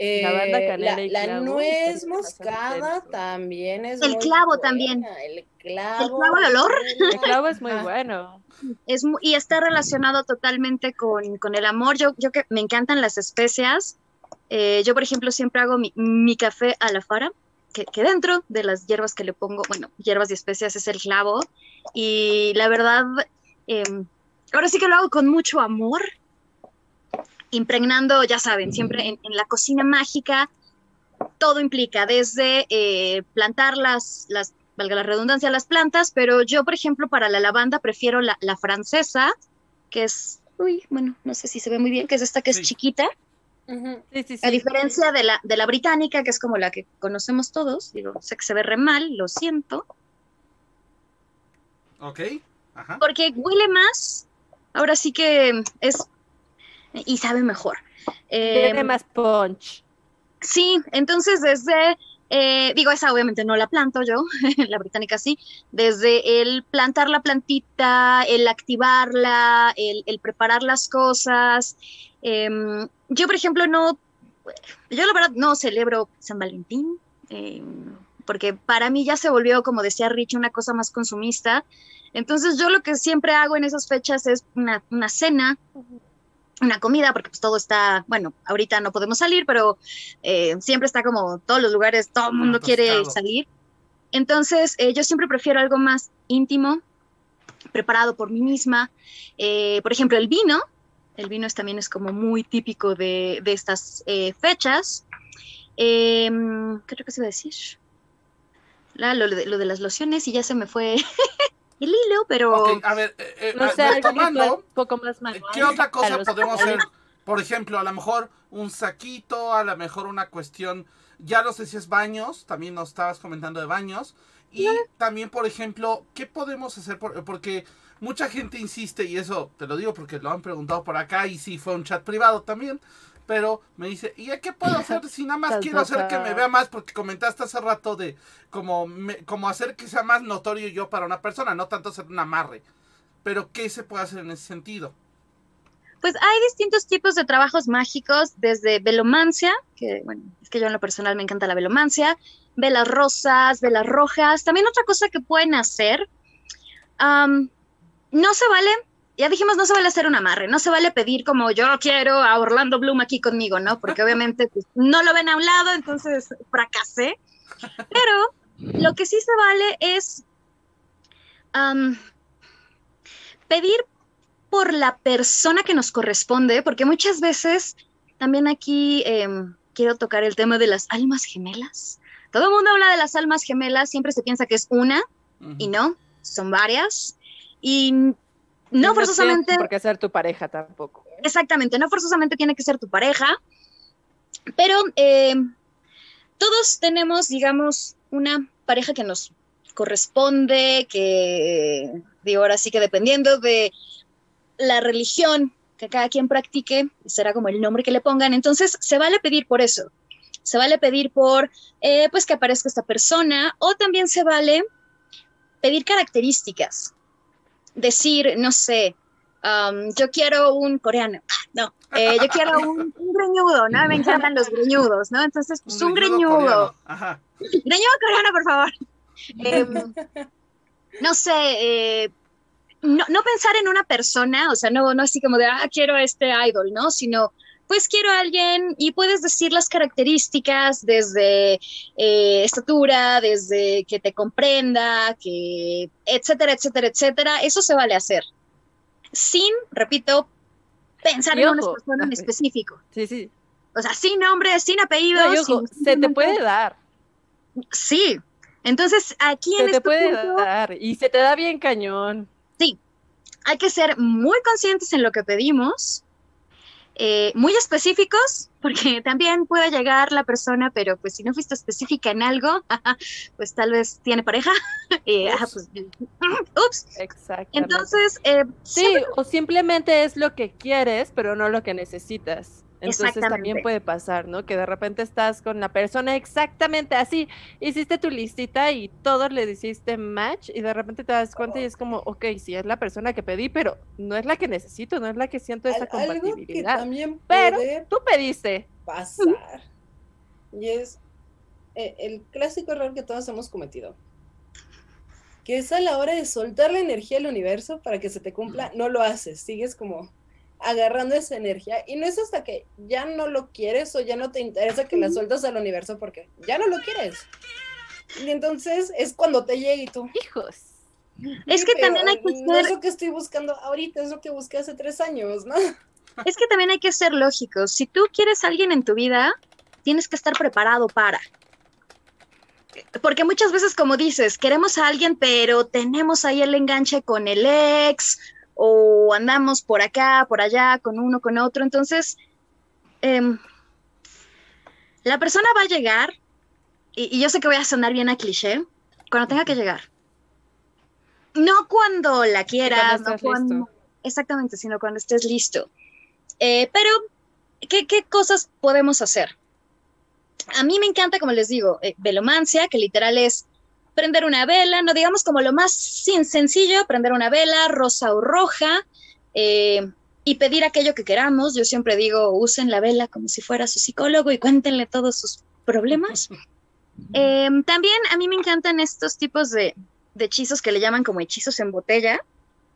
Lavanda, Eh, canela la, y la clavo, nuez también bastante moscada también es El muy clavo buena, también. El clavo. clavo de olor? El clavo es muy bueno. Es mu- y está relacionado totalmente con, con el amor. Yo, yo que me encantan las especias. Eh, yo, por ejemplo, siempre hago mi, mi café a la fara, que, que dentro de las hierbas que le pongo, bueno, hierbas y especias es el clavo. Y la verdad, em, ahora sí que lo hago con mucho amor, impregnando, ya saben, siempre en, en la cocina mágica, todo implica, desde eh, plantar las, las, valga la redundancia, las plantas, pero yo, por ejemplo, para la lavanda prefiero la, la francesa, que es, uy, bueno, no sé si se ve muy bien, que es esta que Sí. es Sí, sí, a diferencia de la, de la británica, que es como la que conocemos todos, digo, sé que se ve re mal, lo siento, Ok. Ajá. porque huele más, ahora sí que es, y sabe mejor. Tiene Em, más punch. Sí, entonces desde, eh, digo, esa obviamente no la planto yo, la británica sí, desde el plantar la plantita, el activarla, el, el preparar las cosas. em, yo, por ejemplo, no, yo la verdad no celebro San Valentín, em, porque para mí ya se volvió, como decía Rich, una cosa más consumista. Entonces yo lo que siempre hago en esas fechas es una, una cena, una comida, porque pues todo está, bueno, ahorita no podemos salir, pero eh, siempre está como todos los lugares, todo el mundo quiere salir. Entonces, eh, yo siempre prefiero algo más íntimo, preparado por mí misma. Eh, por ejemplo, el vino. El vino es, también es como muy típico de, de estas eh, fechas. Em, ¿Qué otra cosa iba a decir? La- lo, de, lo de las lociones y ya se me fue el hilo, pero... Ok, a ver, eh, eh, No sé, retomando, sea un poco más manual. ¿Qué otra cosa podemos hacer? Por ejemplo, a lo mejor un saquito, a lo mejor una cuestión, ya no sé si es baños, también nos estabas comentando de baños. Y también, por ejemplo, ¿qué podemos hacer? Por- porque mucha gente insiste, y eso te lo digo porque lo han preguntado por acá, y sí, fue un chat privado también. Pero me dice, ¿y a qué puedo hacer si nada más quiero hacer que me vea más? Porque comentaste hace rato de como, me- como hacer que sea más notorio yo para una persona, no tanto hacer un amarre. Pero ¿qué se puede hacer en ese sentido? Pues hay distintos tipos de trabajos mágicos, desde velomancia, que bueno, es que yo en lo personal me encanta la velomancia, velas rosas, velas rojas. También otra cosa que pueden hacer, no se vale, ya dijimos, no se vale hacer un amarre, no se vale pedir como yo quiero a Orlando Bloom aquí conmigo, ¿no? Porque obviamente pues, no lo ven a un lado, entonces fracasé. Pero lo que sí se vale es am, pedir por la persona que nos corresponde, porque muchas veces también aquí em, quiero tocar el tema de las almas gemelas. Todo el mundo habla de las almas gemelas, siempre se piensa que es una y no, son varias. Y no tiene forzosamente, por qué ser tu pareja tampoco. exactamente, no forzosamente tiene que ser tu pareja, pero em, todos tenemos, digamos, una pareja que nos corresponde, que digo ahora sí que dependiendo de la religión que cada quien practique, será como el nombre que le pongan, entonces se vale pedir por eso, se vale pedir por, eh, pues que aparezca esta persona, o también se vale pedir características, decir, no sé, um, yo quiero un coreano, no, eh, yo quiero un, un greñudo, ¿no? Me encantan los greñudos, ¿no? Entonces, pues un, greñudo, coreano. Ajá. Greñudo coreano, por favor. Em, no sé, eh, no, no pensar en una persona, o sea, no, no así como de, ah, quiero a este idol, ¿no? Sino, pues quiero a alguien y puedes decir las características desde eh, estatura, desde que te comprenda, que, etcétera, etcétera, etcétera. Eso se vale hacer. Sin, repito, pensar Y en una persona en ok. específico. Sí, sí. O sea, sin nombre, sin apellido. No, y ojo, sin- se te puede dar. Sí. Entonces, aquí en Se te este puede punto dar. Y se te da bien cañón. hay que ser muy conscientes en lo que pedimos, eh, muy específicos, porque también puede llegar la persona, pero pues si no fuiste específica en algo, pues tal vez tiene pareja. y, ah, Ups. pues, ups. Entonces, eh, Sí, o simplemente es lo que quieres, pero no lo que necesitas. Entonces también puede pasar, ¿no? Que de repente estás con la persona exactamente así, hiciste tu listita y todos le hiciste match y de repente te das cuenta y es como, ok, sí es la persona que pedí, pero no es la que necesito, no es la que siento esa Al- algo que compatibilidad. también Pero tú pediste. pasar y es eh, el clásico error que todos hemos cometido. Que es a la hora de soltar la energía al universo para que se te cumpla, no lo haces, sigues como agarrando esa energía y no es hasta que ya no lo quieres o ya no te interesa que la sueltas al universo porque ya no lo quieres. Y entonces es cuando te llega y tú, Hijos. Es "Sí, que también hay que No es ser- lo que estoy buscando ahorita, es lo que busqué hace tres años, ¿no? es que también hay que ser lógicos. Si tú quieres a alguien en tu vida, tienes que estar preparado para. Porque muchas veces, como dices, queremos a alguien, pero tenemos ahí el enganche con el ex, o andamos por acá, por allá, con uno, con otro. Entonces, em, la persona va a llegar, y, y yo sé que voy a sonar bien a cliché, cuando tenga que llegar. No cuando la quieras, no cuando, listo. exactamente, sino cuando estés listo. Eh, pero, ¿qué, qué cosas podemos hacer? A mí me encanta, como les digo, eh, velomancia, que literal es prender una vela, no digamos como lo más sin sencillo, prender una vela, rosa o roja, eh, y pedir aquello que queramos. Yo siempre digo, usen la vela como si fuera su psicólogo y cuéntenle todos sus problemas. Eh, también a mí me encantan estos tipos de, de hechizos que le llaman como hechizos en botella.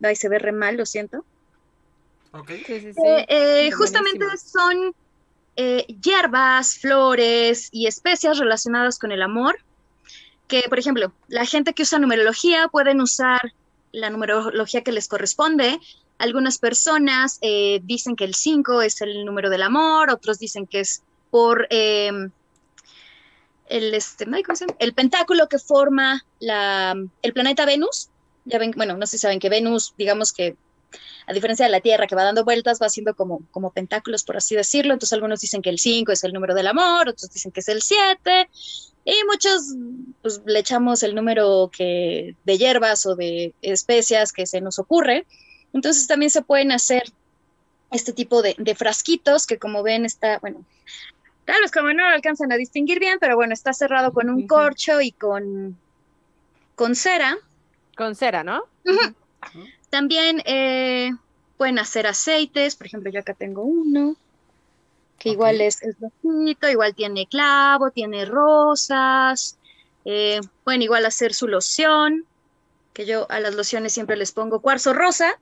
Ay, se ve re mal, lo siento. Ok. Sí, sí, sí. Eh, eh, justamente son eh, hierbas, flores y especias relacionadas con el amor que, por ejemplo, la gente que usa numerología pueden usar la numerología que les corresponde. Algunas personas eh, dicen que el 5 es el número del amor, otros dicen que es por em, el, este, el pentáculo que forma la, el planeta Venus. Ya ven, bueno, no sé si saben que Venus, digamos que a diferencia de la Tierra que va dando vueltas, va haciendo como, como pentáculos, por así decirlo. Entonces algunos dicen que el 5 es el número del amor, otros dicen que es el 7, y muchos pues, le echamos el número que, de hierbas o de especias que se nos ocurre. Entonces también se pueden hacer este tipo de, frasquitos que como ven está, bueno, tal vez como no lo alcanzan a distinguir bien, pero bueno, está cerrado con un corcho y con, con cera. Con cera, ¿no? También eh, pueden hacer aceites, por ejemplo, yo acá tengo uno, que igual es, es igual tiene clavo, tiene rosas, eh, pueden igual hacer su loción, que yo a las lociones siempre les pongo cuarzo rosa,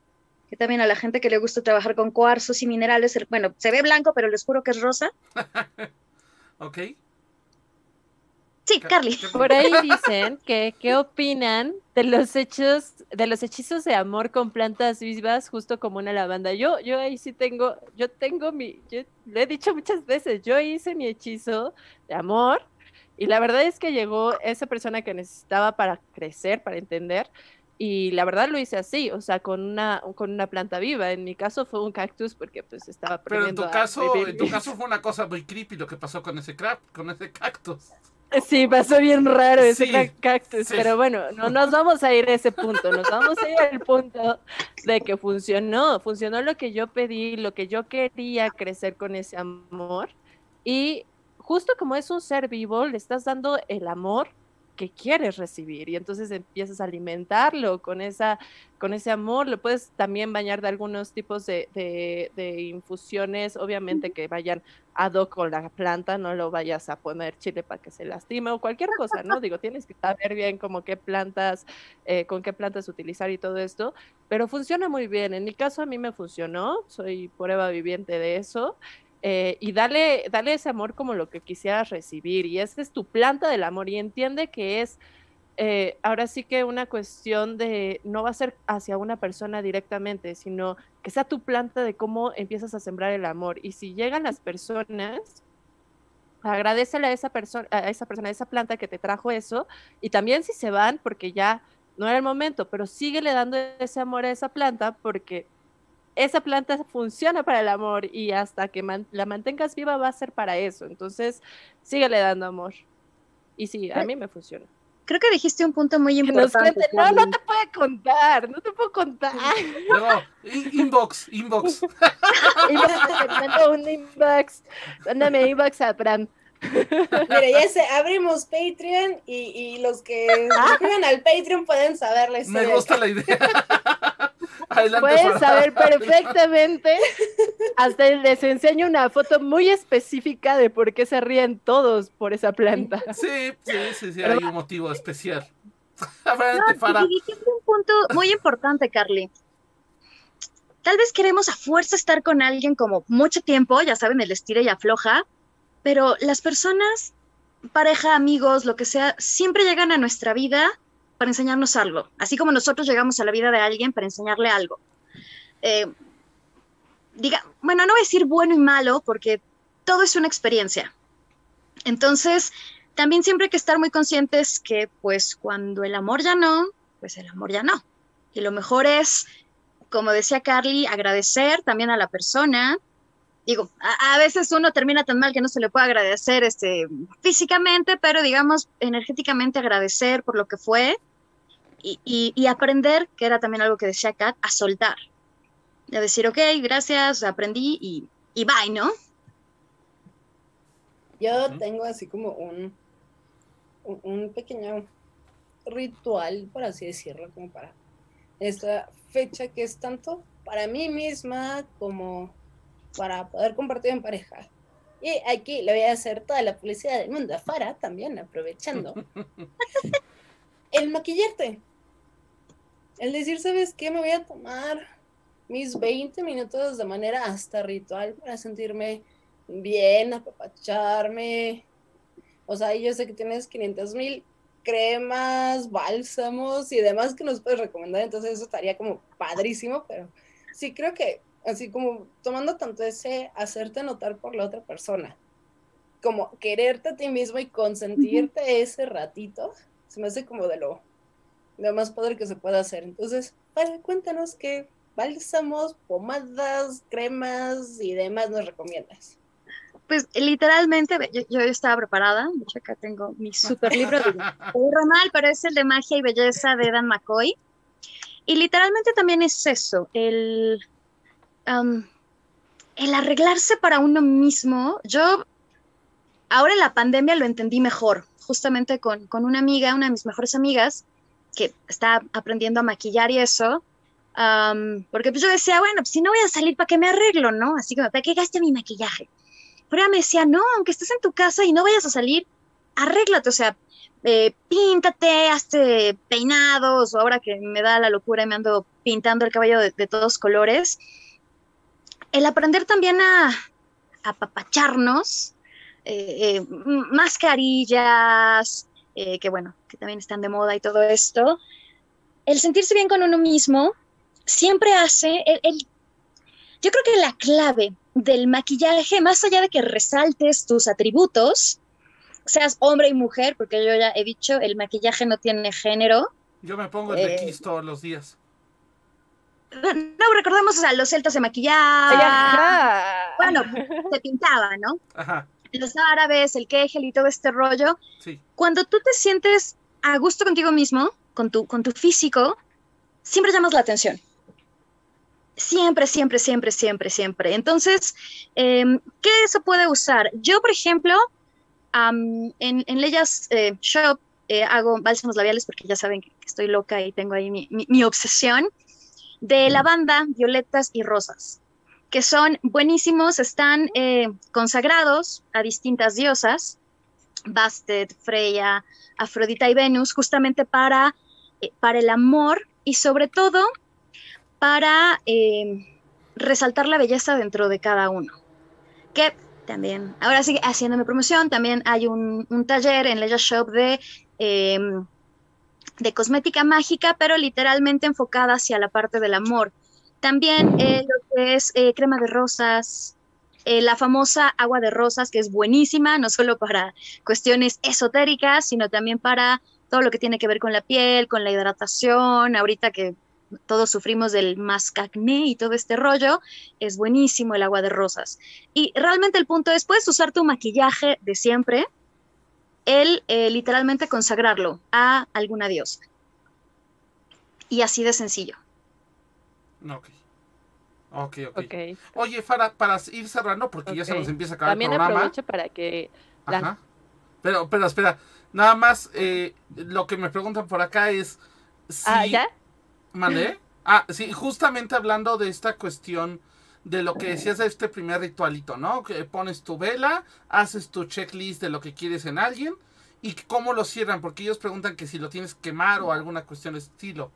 que también a la gente que le gusta trabajar con cuarzos y minerales, bueno, se ve blanco, pero les juro que es rosa. ok. Sí, Carly. Por ahí dicen que qué opinan de los hechos, de los hechizos de amor con plantas vivas, justo como una lavanda. Yo, yo ahí sí tengo, yo tengo mi, yo le he dicho muchas veces, yo hice mi hechizo de amor y la verdad es que llegó esa persona que necesitaba para crecer, para entender, y la verdad lo hice así, o sea, con una, con una planta viva. En mi caso fue un cactus porque pues estaba Pero en tu caso, en tu caso fue una cosa muy creepy lo que pasó con ese crap, con ese cactus. Sí, pasó bien raro ese cactus, pero bueno, no nos vamos a ir a ese punto, nos vamos a ir al punto de que funcionó, funcionó lo que yo pedí, lo que yo quería crecer con ese amor y justo como es un ser vivo, le estás dando el amor que quieres recibir y entonces empiezas a alimentarlo con, esa, con ese amor. Lo puedes también bañar de algunos tipos de, de, infusiones, obviamente que vayan ad hoc con la planta, no lo vayas a poner chile para que se lastime o cualquier cosa, ¿no? Digo, tienes que saber bien como qué plantas, eh, con qué plantas utilizar y todo esto, pero funciona muy bien. En mi caso a mí me funcionó, soy prueba viviente de eso. Eh, y dale, dale ese amor como lo que quisieras recibir. Y esa es tu planta del amor. Y entiende que es eh, ahora sí que una cuestión de no va a ser hacia una persona directamente, sino que sea tu planta de cómo empiezas a sembrar el amor. Y si llegan las personas, agradecele a esa persona, a esa persona, a esa planta que te trajo eso. Y también si se van, porque ya no era el momento, pero síguele dando ese amor a esa planta porque esa planta funciona para el amor y hasta que la mantengas viva va a ser para eso. Entonces, síguele dando amor. Y sí, a mí me funciona. Creo que dijiste un punto muy importante. no, no te puedo contar, no te puedo contar. No, inbox, inbox. mando un inbox. Mándame inbox a Bram. Mira, ya sé, abrimos Patreon y, y los que suscriban al Patreon pueden saber la Me gusta la idea. Pueden saber perfectamente. Hasta les enseño una foto muy específica de por qué se ríen todos por esa planta. Sí, sí, sí, hay un motivo especial. no, dijiste un punto muy importante, Carly. Tal vez queremos a fuerza estar con alguien como mucho tiempo, ya saben, el estira y afloja, pero las personas, pareja, amigos, lo que sea, siempre llegan a nuestra vida para enseñarnos algo, así como nosotros llegamos a la vida de alguien para enseñarle algo. Eh, diga, bueno, no voy a decir bueno y malo porque todo es una experiencia. Entonces, también siempre hay que estar muy conscientes que pues cuando el amor ya no, pues el amor ya no. Y lo mejor es, como decía Carly, agradecer también a la persona. Digo, a, a, veces uno termina tan mal que no se le puede agradecer este, físicamente, pero digamos energéticamente agradecer por lo que fue y, aprender, que era también algo que decía Kat, a soltar. A decir, ok, gracias, aprendí y, y bye, ¿no? Yo tengo así como un, un, pequeño ritual, por así decirlo, como para esta fecha que es tanto para mí misma como para poder compartir en pareja. Y aquí le voy a hacer toda la publicidad del mundo a Fara también, aprovechando. el maquillarte. El decir, ¿sabes qué? Me voy a tomar mis 20 minutos de manera hasta ritual para sentirme bien, apapacharme. O sea, yo sé que tienes 500 mil cremas, bálsamos y demás que nos puedes recomendar. Entonces eso estaría como padrísimo, pero sí creo que así como tomando tanto ese hacerte notar por la otra persona, como quererte a ti mismo y consentirte ese ratito, se me hace como de lo, lo más padre que se puede hacer. Entonces, vale, cuéntanos qué bálsamos, pomadas, cremas y demás nos recomiendas. Pues literalmente, yo, estaba preparada, de hecho acá tengo mi super libro de mal, pero es el de magia y belleza de Dan McCoy. Y literalmente también es eso, el, el arreglarse para uno mismo. Yo ahora en la pandemia lo entendí mejor, justamente con, con una amiga, una de mis mejores amigas, que está aprendiendo a maquillar y eso, porque pues yo decía, bueno, pues si no voy a salir, ¿para qué me arreglo, no? Así como, ¿para qué gaste mi maquillaje? Pero ella me decía, no, aunque estés en tu casa y no vayas a salir, arréglate, o sea, eh, píntate, hazte peinados, o ahora que me da la locura y me ando pintando el cabello de, todos colores. El aprender también a apapacharnos, eh, eh, mascarillas, que bueno, que también están de moda y todo esto. El sentirse bien con uno mismo siempre hace, el, yo creo que la clave del maquillaje, más allá de que resaltes tus atributos, seas hombre y mujer, porque yo ya he dicho, el maquillaje no tiene género. Yo me pongo el de eh, todos los días. No, recordemos, o sea, los celtas se maquillaban. Bueno, se pintaba, ¿no? Ajá. Los árabes, el quejel y todo este rollo. Sí. Cuando tú te sientes a gusto contigo mismo, con tu, con tu físico, siempre llamas la atención. Siempre, siempre, siempre, siempre, siempre. Entonces, em, ¿qué se puede usar? Yo, por ejemplo, en, en Leyas eh, Shop eh, hago bálsamos labiales porque ya saben que estoy loca y tengo ahí mi, obsesión de lavanda, violetas y rosas, que son buenísimos, están eh, consagrados a distintas diosas, Bastet, Freya, Afrodita y Venus, justamente para, para el amor y sobre todo para eh, resaltar la belleza dentro de cada uno. Que también, ahora sigue haciéndome promoción, también hay un, taller en Leisure Shop de, em, de cosmética mágica, pero literalmente enfocada hacia la parte del amor. También eh, lo que es eh, crema de rosas, la famosa agua de rosas, que es buenísima, no solo para cuestiones esotéricas, sino también para todo lo que tiene que ver con la piel, con la hidratación, ahorita que todos sufrimos del mascacné y todo este rollo, es buenísimo el agua de rosas. Y realmente el punto es, puedes usar tu maquillaje de siempre, el eh, literalmente consagrarlo a alguna diosa. Y así de sencillo. Ok. Ok, ok. Oye, para, para ir cerrando, porque ya se nos empieza a acabar También el programa. aprovecho para que... Pero, pero, espera, nada más, eh, lo que me preguntan por acá es... ah, ¿ya? ¿Mandé? Ah, sí, justamente hablando de esta cuestión de lo que decías de este primer ritualito, ¿no? Que pones tu vela, haces tu checklist de lo que quieres en alguien y cómo lo cierran, porque ellos preguntan que si lo tienes que quemar o alguna cuestión de estilo.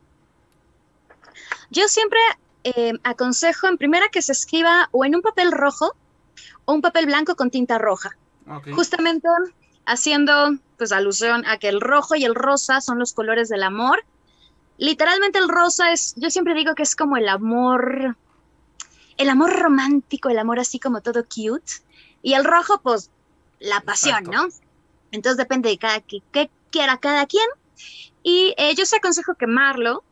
Yo siempre eh, aconsejo en primera que se escriba o en un papel rojo o un papel blanco con tinta roja. Justamente haciendo pues alusión a que el rojo y el rosa son los colores del amor literalmente el rosa es, yo siempre digo que es como el amor, el amor romántico, el amor así como todo cute. Y el rojo, pues, la pasión, ¿no? Entonces depende de cada que, quiera cada quien. Y eh, yo os aconsejo quemarlo.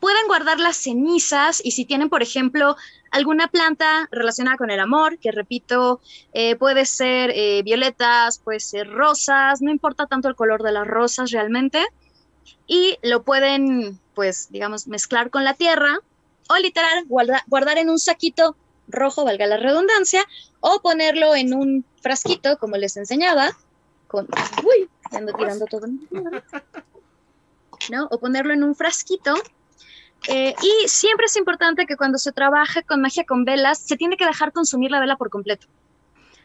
Pueden guardar las cenizas y si tienen, por ejemplo, alguna planta relacionada con el amor, que repito, eh, puede ser eh, violetas, puede ser rosas, no importa tanto el color de las rosas realmente y lo pueden, pues, digamos, mezclar con la tierra o literal guardar en un saquito rojo, valga la redundancia, o ponerlo en un frasquito, como les enseñaba, con... Uy, ando tirando todo. ¿No? O ponerlo en un frasquito. Eh, y siempre es importante que cuando se trabaje con magia con velas, se tiene que dejar consumir la vela por completo.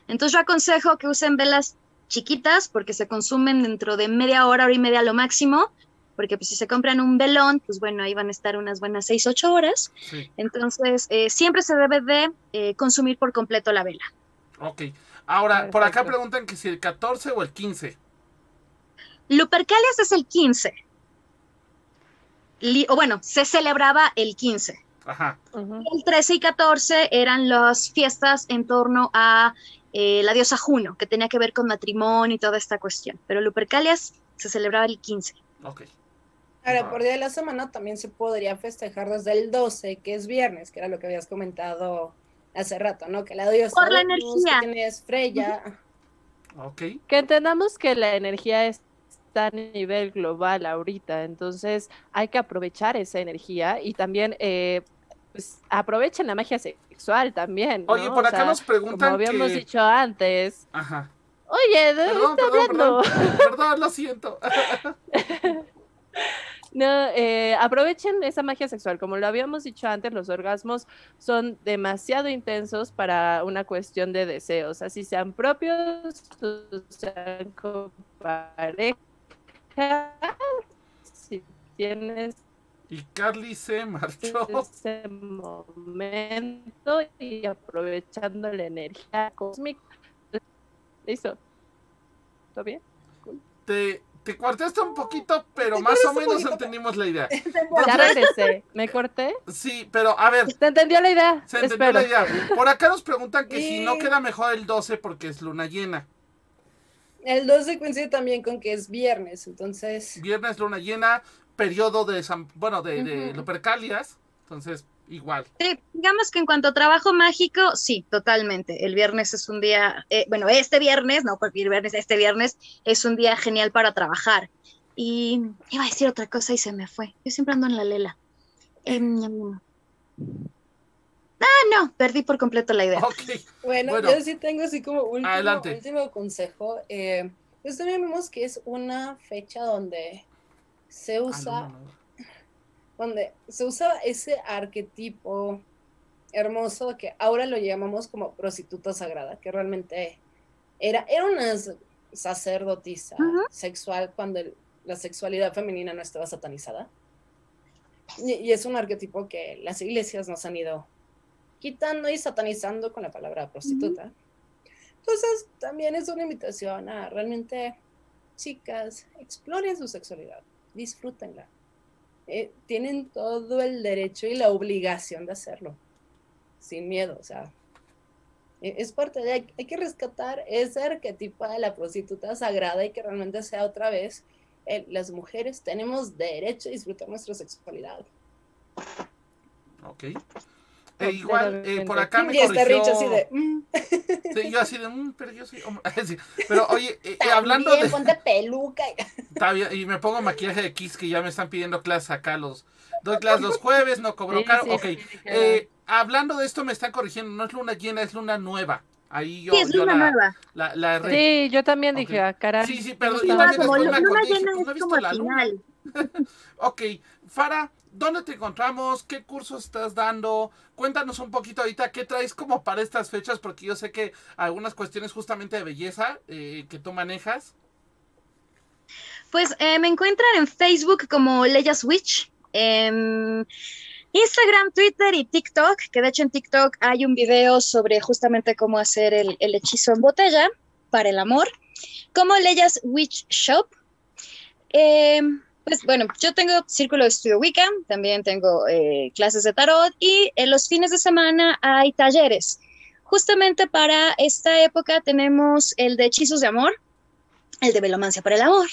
Entonces yo aconsejo que usen velas chiquitas porque se consumen dentro de media hora, hora y media lo máximo, porque pues si se compran un velón, pues bueno, ahí van a estar unas buenas 6, 8 horas. Entonces, eh, siempre se debe de eh, consumir por completo la vela. Ok. Ahora, por acá preguntan que si el 14 o el 15. Lupercalias es el 15. Li- o bueno, se celebraba el 15. Ajá. El 13 y 14 eran las fiestas en torno a eh, la diosa Juno, que tenía que ver con matrimonio y toda esta cuestión. Pero Lupercalias se celebraba el 15. Ok. Ahora, por día de la semana también se podría festejar desde el 12, que es viernes, que era lo que habías comentado hace rato, ¿no? Que la diosa Por la luz energía. que tienes Freya. Ok. Que entendamos que la energía está a nivel global ahorita, entonces hay que aprovechar esa energía y también eh, pues, aprovechen la magia sexual también. ¿no? Oye, por O acá sea, nos preguntan Como habíamos que... dicho antes. Ajá. Oye, ¿de Perdón, está perdón, hablando? perdón. Perdón, lo siento. No, eh, aprovechen esa magia sexual. Como lo habíamos dicho antes, los orgasmos son demasiado intensos para una cuestión de deseos, así sean propios, sean con pareja. Si tienes Y Carly se marchó. ese momento y aprovechando la energía cósmica. Listo. ¿Todo bien? Te, te cortaste un poquito, pero Te más o menos poquito, entendimos la idea. Ya regresé. ¿Me corté? Sí, pero a ver, ¿Se entendió la idea? se entendió Espero. la idea. Por acá nos preguntan que si no queda mejor el 12 porque es luna llena. El 12 coincide también con que es viernes, entonces Viernes luna llena, periodo de San, bueno, de, de Ujú. Lupercalias. Entonces, igual. Sí, digamos que en cuanto a trabajo mágico, sí, totalmente. El viernes es un día, eh, bueno, este viernes, no cualquier viernes, este viernes es un día genial para trabajar. Y iba a decir otra cosa y se me fue. Yo siempre ando en la lela. Em. Ah, no, perdí por completo la idea. Bueno, Bueno. yo sí tengo así como último, Adelante. último consejo. Eh, pues también vemos que es una fecha donde se Ah, usa, no, no, no. donde se usa ese arquetipo hermoso que ahora lo llamamos como prostituta sagrada, que realmente era, era una sacerdotisa sexual cuando el- la sexualidad femenina no estaba satanizada. Y, y es un arquetipo que las iglesias nos han ido quitando y satanizando con la palabra prostituta. Entonces, también es una invitación a realmente, chicas, exploren su sexualidad, disfrútenla. Eh, tienen todo el derecho y la obligación de hacerlo, sin miedo, o sea, e- es parte de, hay, hay que rescatar ese arquetipo de la prostituta sagrada y que realmente sea otra vez, las mujeres tenemos derecho a disfrutar nuestra sexualidad. Ok. E igual, eh, por acá me y está corrigió... Rich así de, "Mm, Sí, yo así de, "Mm, pero yo soy hombre". Sí, Pero oye, eh, eh, hablando también, de... ponte peluca. Está bien, y me pongo maquillaje de Kiss que ya me están pidiendo clases acá los... Doy clases los jueves, no cobro Sí, caro. sí, ok. Eh, hablando de esto me están corrigiendo, no es luna llena, es luna nueva. Ahí yo, Sí, es yo luna la, nueva. la, la erré. Sí, yo también Ok. dije, ah, caray. Sí, sí, perdón, Sí, yo Ah, también como luna llena pues, no he es como visto al la luna. final. Ok, Fara, ¿dónde te encontramos? ¿Qué cursos estás dando? Cuéntanos un poquito ahorita qué traes como para estas fechas, porque yo sé que algunas cuestiones justamente de belleza eh, que tú manejas. Pues eh, me encuentran en Facebook como Leyas Witch, Instagram, Twitter y TikTok, que de hecho en TikTok hay un video sobre justamente cómo hacer el, el hechizo en botella para el amor, como Leyas Witch Shop. Eh, pues bueno, yo tengo círculo de estudio Wicca, también tengo eh, clases de tarot y en los fines de semana hay talleres. Justamente para esta época tenemos el de hechizos de amor, el de velomancia para el amor,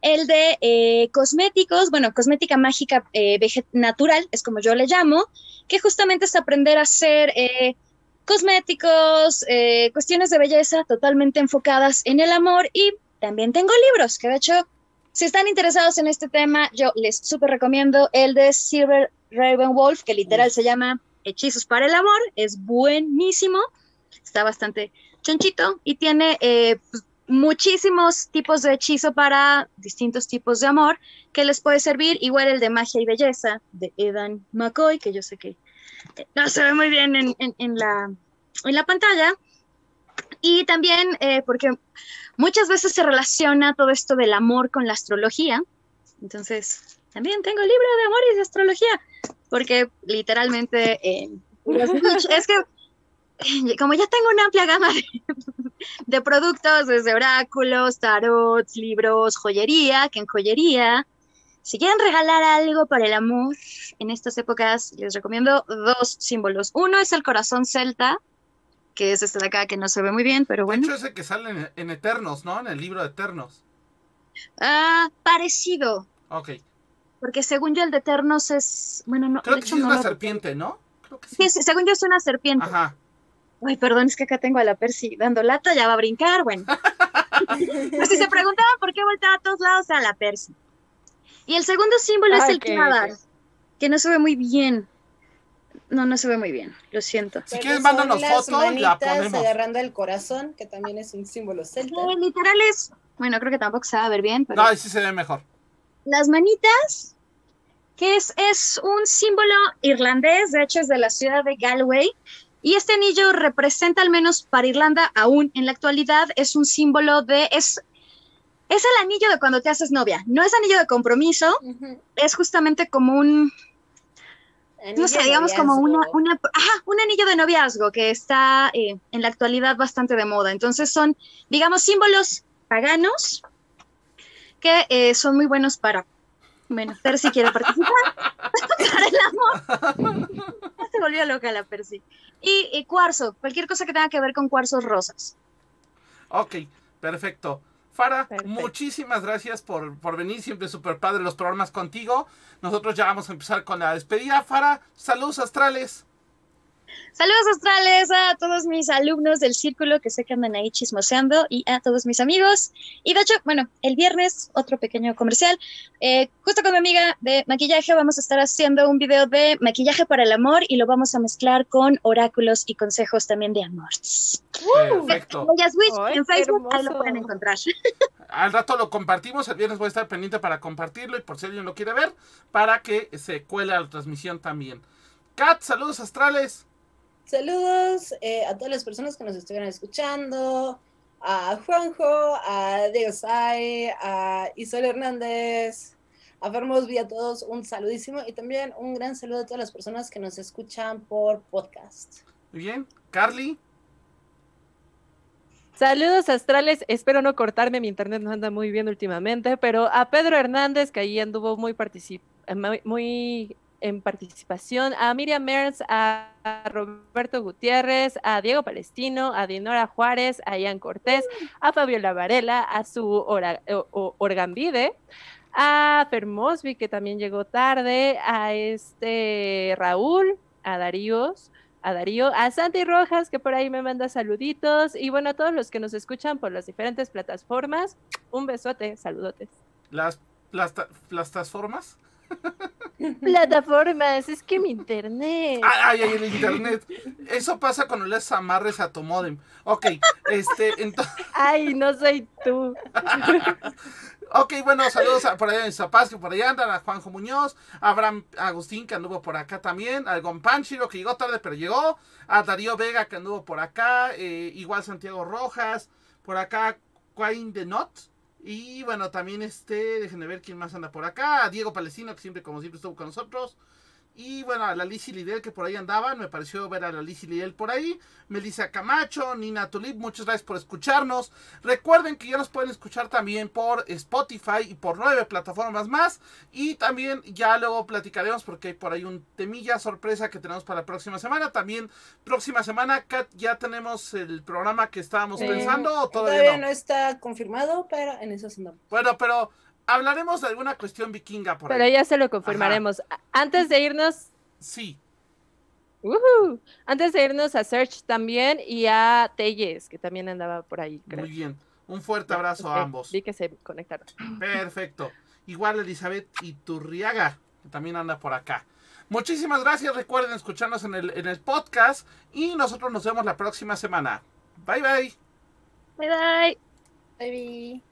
el de eh, cosméticos, bueno, cosmética mágica eh, natural, es como yo le llamo, que justamente es aprender a hacer eh, cosméticos, eh, cuestiones de belleza totalmente enfocadas en el amor y también tengo libros, que de hecho, si están interesados en este tema, yo les súper recomiendo el de Silver Raven Wolf, que literal se llama Hechizos para el Amor, es buenísimo, está bastante chonchito y tiene eh, pues, muchísimos tipos de hechizo para distintos tipos de amor que les puede servir. Igual el de magia y belleza de Edan McCoy, que yo sé que eh, no se ve muy bien en, en- en la, en la pantalla. Y también eh, porque muchas veces se relaciona todo esto del amor con la astrología. Entonces, también tengo libro de amor y de astrología, porque literalmente eh, es que como ya tengo una amplia gama de, de productos, desde oráculos, tarots, libros, joyería, que en joyería, si quieren regalar algo para el amor en estas épocas, les recomiendo dos símbolos. Uno es el corazón celta, que es este de acá que no se ve muy bien, pero De bueno. hecho, ese que sale en, en Eternos, ¿no? En el libro de Eternos. Ah, parecido, Ok. porque según yo el de Eternos es, bueno, no, Creo de que hecho sí es no una lo- serpiente, ¿no? Creo que sí. Sí, sí, según yo es una serpiente. Ajá. Ay, perdón, es que acá tengo a la Percy dando lata, ya va a brincar, bueno. Pues si se preguntaban por qué volteaba a todos lados a la Percy. Y el segundo símbolo es el Kadar, qué- que no se ve muy bien. No, no se ve muy bien, lo siento. Si son mándanos las foto y la ponemos. agarrando el corazón, que también es un símbolo celta. Eh, literal es, bueno, creo que tampoco se va a ver bien, pero No, sí se ve mejor. las manitas, que es, es un símbolo irlandés, de hecho es de la ciudad de Galway, y este anillo representa, al menos para Irlanda, aún en la actualidad, es un símbolo de, es, es el anillo de cuando te haces novia, no es anillo de compromiso, Ujú. es justamente como un, no sé, digamos como una, noviazgo. una, ajá, un anillo de noviazgo que está eh, en la actualidad bastante de moda. Entonces son, digamos, símbolos paganos que eh, son muy buenos para, bueno, Percy quiere participar, para el amor. Se volvió loca la Percy. Y, y cuarzo, cualquier cosa que tenga que ver con cuarzos rosas. Ok, perfecto. Fara, Perfecto. muchísimas gracias por, por venir. Siempre súper padre los programas contigo. Nosotros ya vamos a empezar con la despedida. Fara, saludos astrales. Saludos astrales a todos mis alumnos del círculo que sé que andan ahí chismoseando y a todos mis amigos. Y de hecho, bueno, el viernes, otro pequeño comercial, eh, justo con mi amiga de maquillaje vamos a estar haciendo un video de maquillaje para el amor y lo vamos a mezclar con oráculos y consejos también de amor. Perfecto. ¡Ay, en Facebook, ahí lo pueden encontrar. Al rato lo compartimos. El viernes voy a estar pendiente para compartirlo y por si alguien lo quiere ver, para que se cuele a la transmisión también. Kat, saludos astrales. Saludos eh, a todas las personas que nos estuvieron escuchando, a Juanjo, a Diego Sai, a Isol Hernández, a Fermosby, a todos un saludísimo y también un gran saludo a todas las personas que nos escuchan por podcast. Muy bien. Carly. Saludos astrales, espero no cortarme, mi internet no anda muy bien últimamente, pero a Pedro Hernández, que ahí anduvo muy, particip- eh, muy- muy en participación, a Miriam Merz, a Roberto Gutiérrez, a Diego Palestino, a Dinora Juárez, a Ian Cortés, a Fabiola Varela, a su ora- o- Orgambide, a Fermosby, que también llegó tarde, a este Raúl, a Daríos, a Darío, a Santi Rojas, que por ahí me manda saluditos, y bueno, a todos los que nos escuchan por las diferentes plataformas, un besote, saludotes. Las, las, las transformas. Plataformas, es que mi internet. Ay, ay, el internet. Eso pasa cuando le amarres a tu modem. Ok, este, entonces. Ay, no soy tú. Ok, bueno, saludos a, por allá en Zapaz, que por allá andan, a Juanjo Muñoz, a Abraham Agustín, que anduvo por acá también, al Gompanchiro, que llegó tarde, pero llegó, a Darío Vega, que anduvo por acá, eh, igual Santiago Rojas, por acá, Quain de Not, y bueno, también este, déjenme ver quién más anda por acá, Diego Palestino, que siempre, como siempre, estuvo con nosotros, y bueno, a la Lizzy Lidel que por ahí andaban, me pareció ver a la Lizzy Lidel por ahí. Melissa Camacho, Nina Tulip, muchas gracias por escucharnos. Recuerden que ya nos pueden escuchar también por Spotify y por nueve plataformas más. Y también ya luego platicaremos porque hay por ahí un temilla sorpresa que tenemos para la próxima semana. También próxima semana, Kat, ya tenemos el programa que estábamos Sí. pensando o todavía, Todavía no? no está confirmado, pero en eso andamos. Bueno, pero hablaremos de alguna cuestión vikinga por Pero ahí. ya se lo confirmaremos. Antes de irnos, Sí. ujú, antes de irnos a Search también y a Telles, que también andaba por ahí, creo. Muy bien. Un fuerte abrazo a ambos. Vi que se conectaron. Perfecto. Igual Elizabeth Iturriaga, que también anda por acá. Muchísimas gracias. Recuerden escucharnos en el, en el podcast. Y nosotros nos vemos la próxima semana. Bye bye. Bye bye. Bye.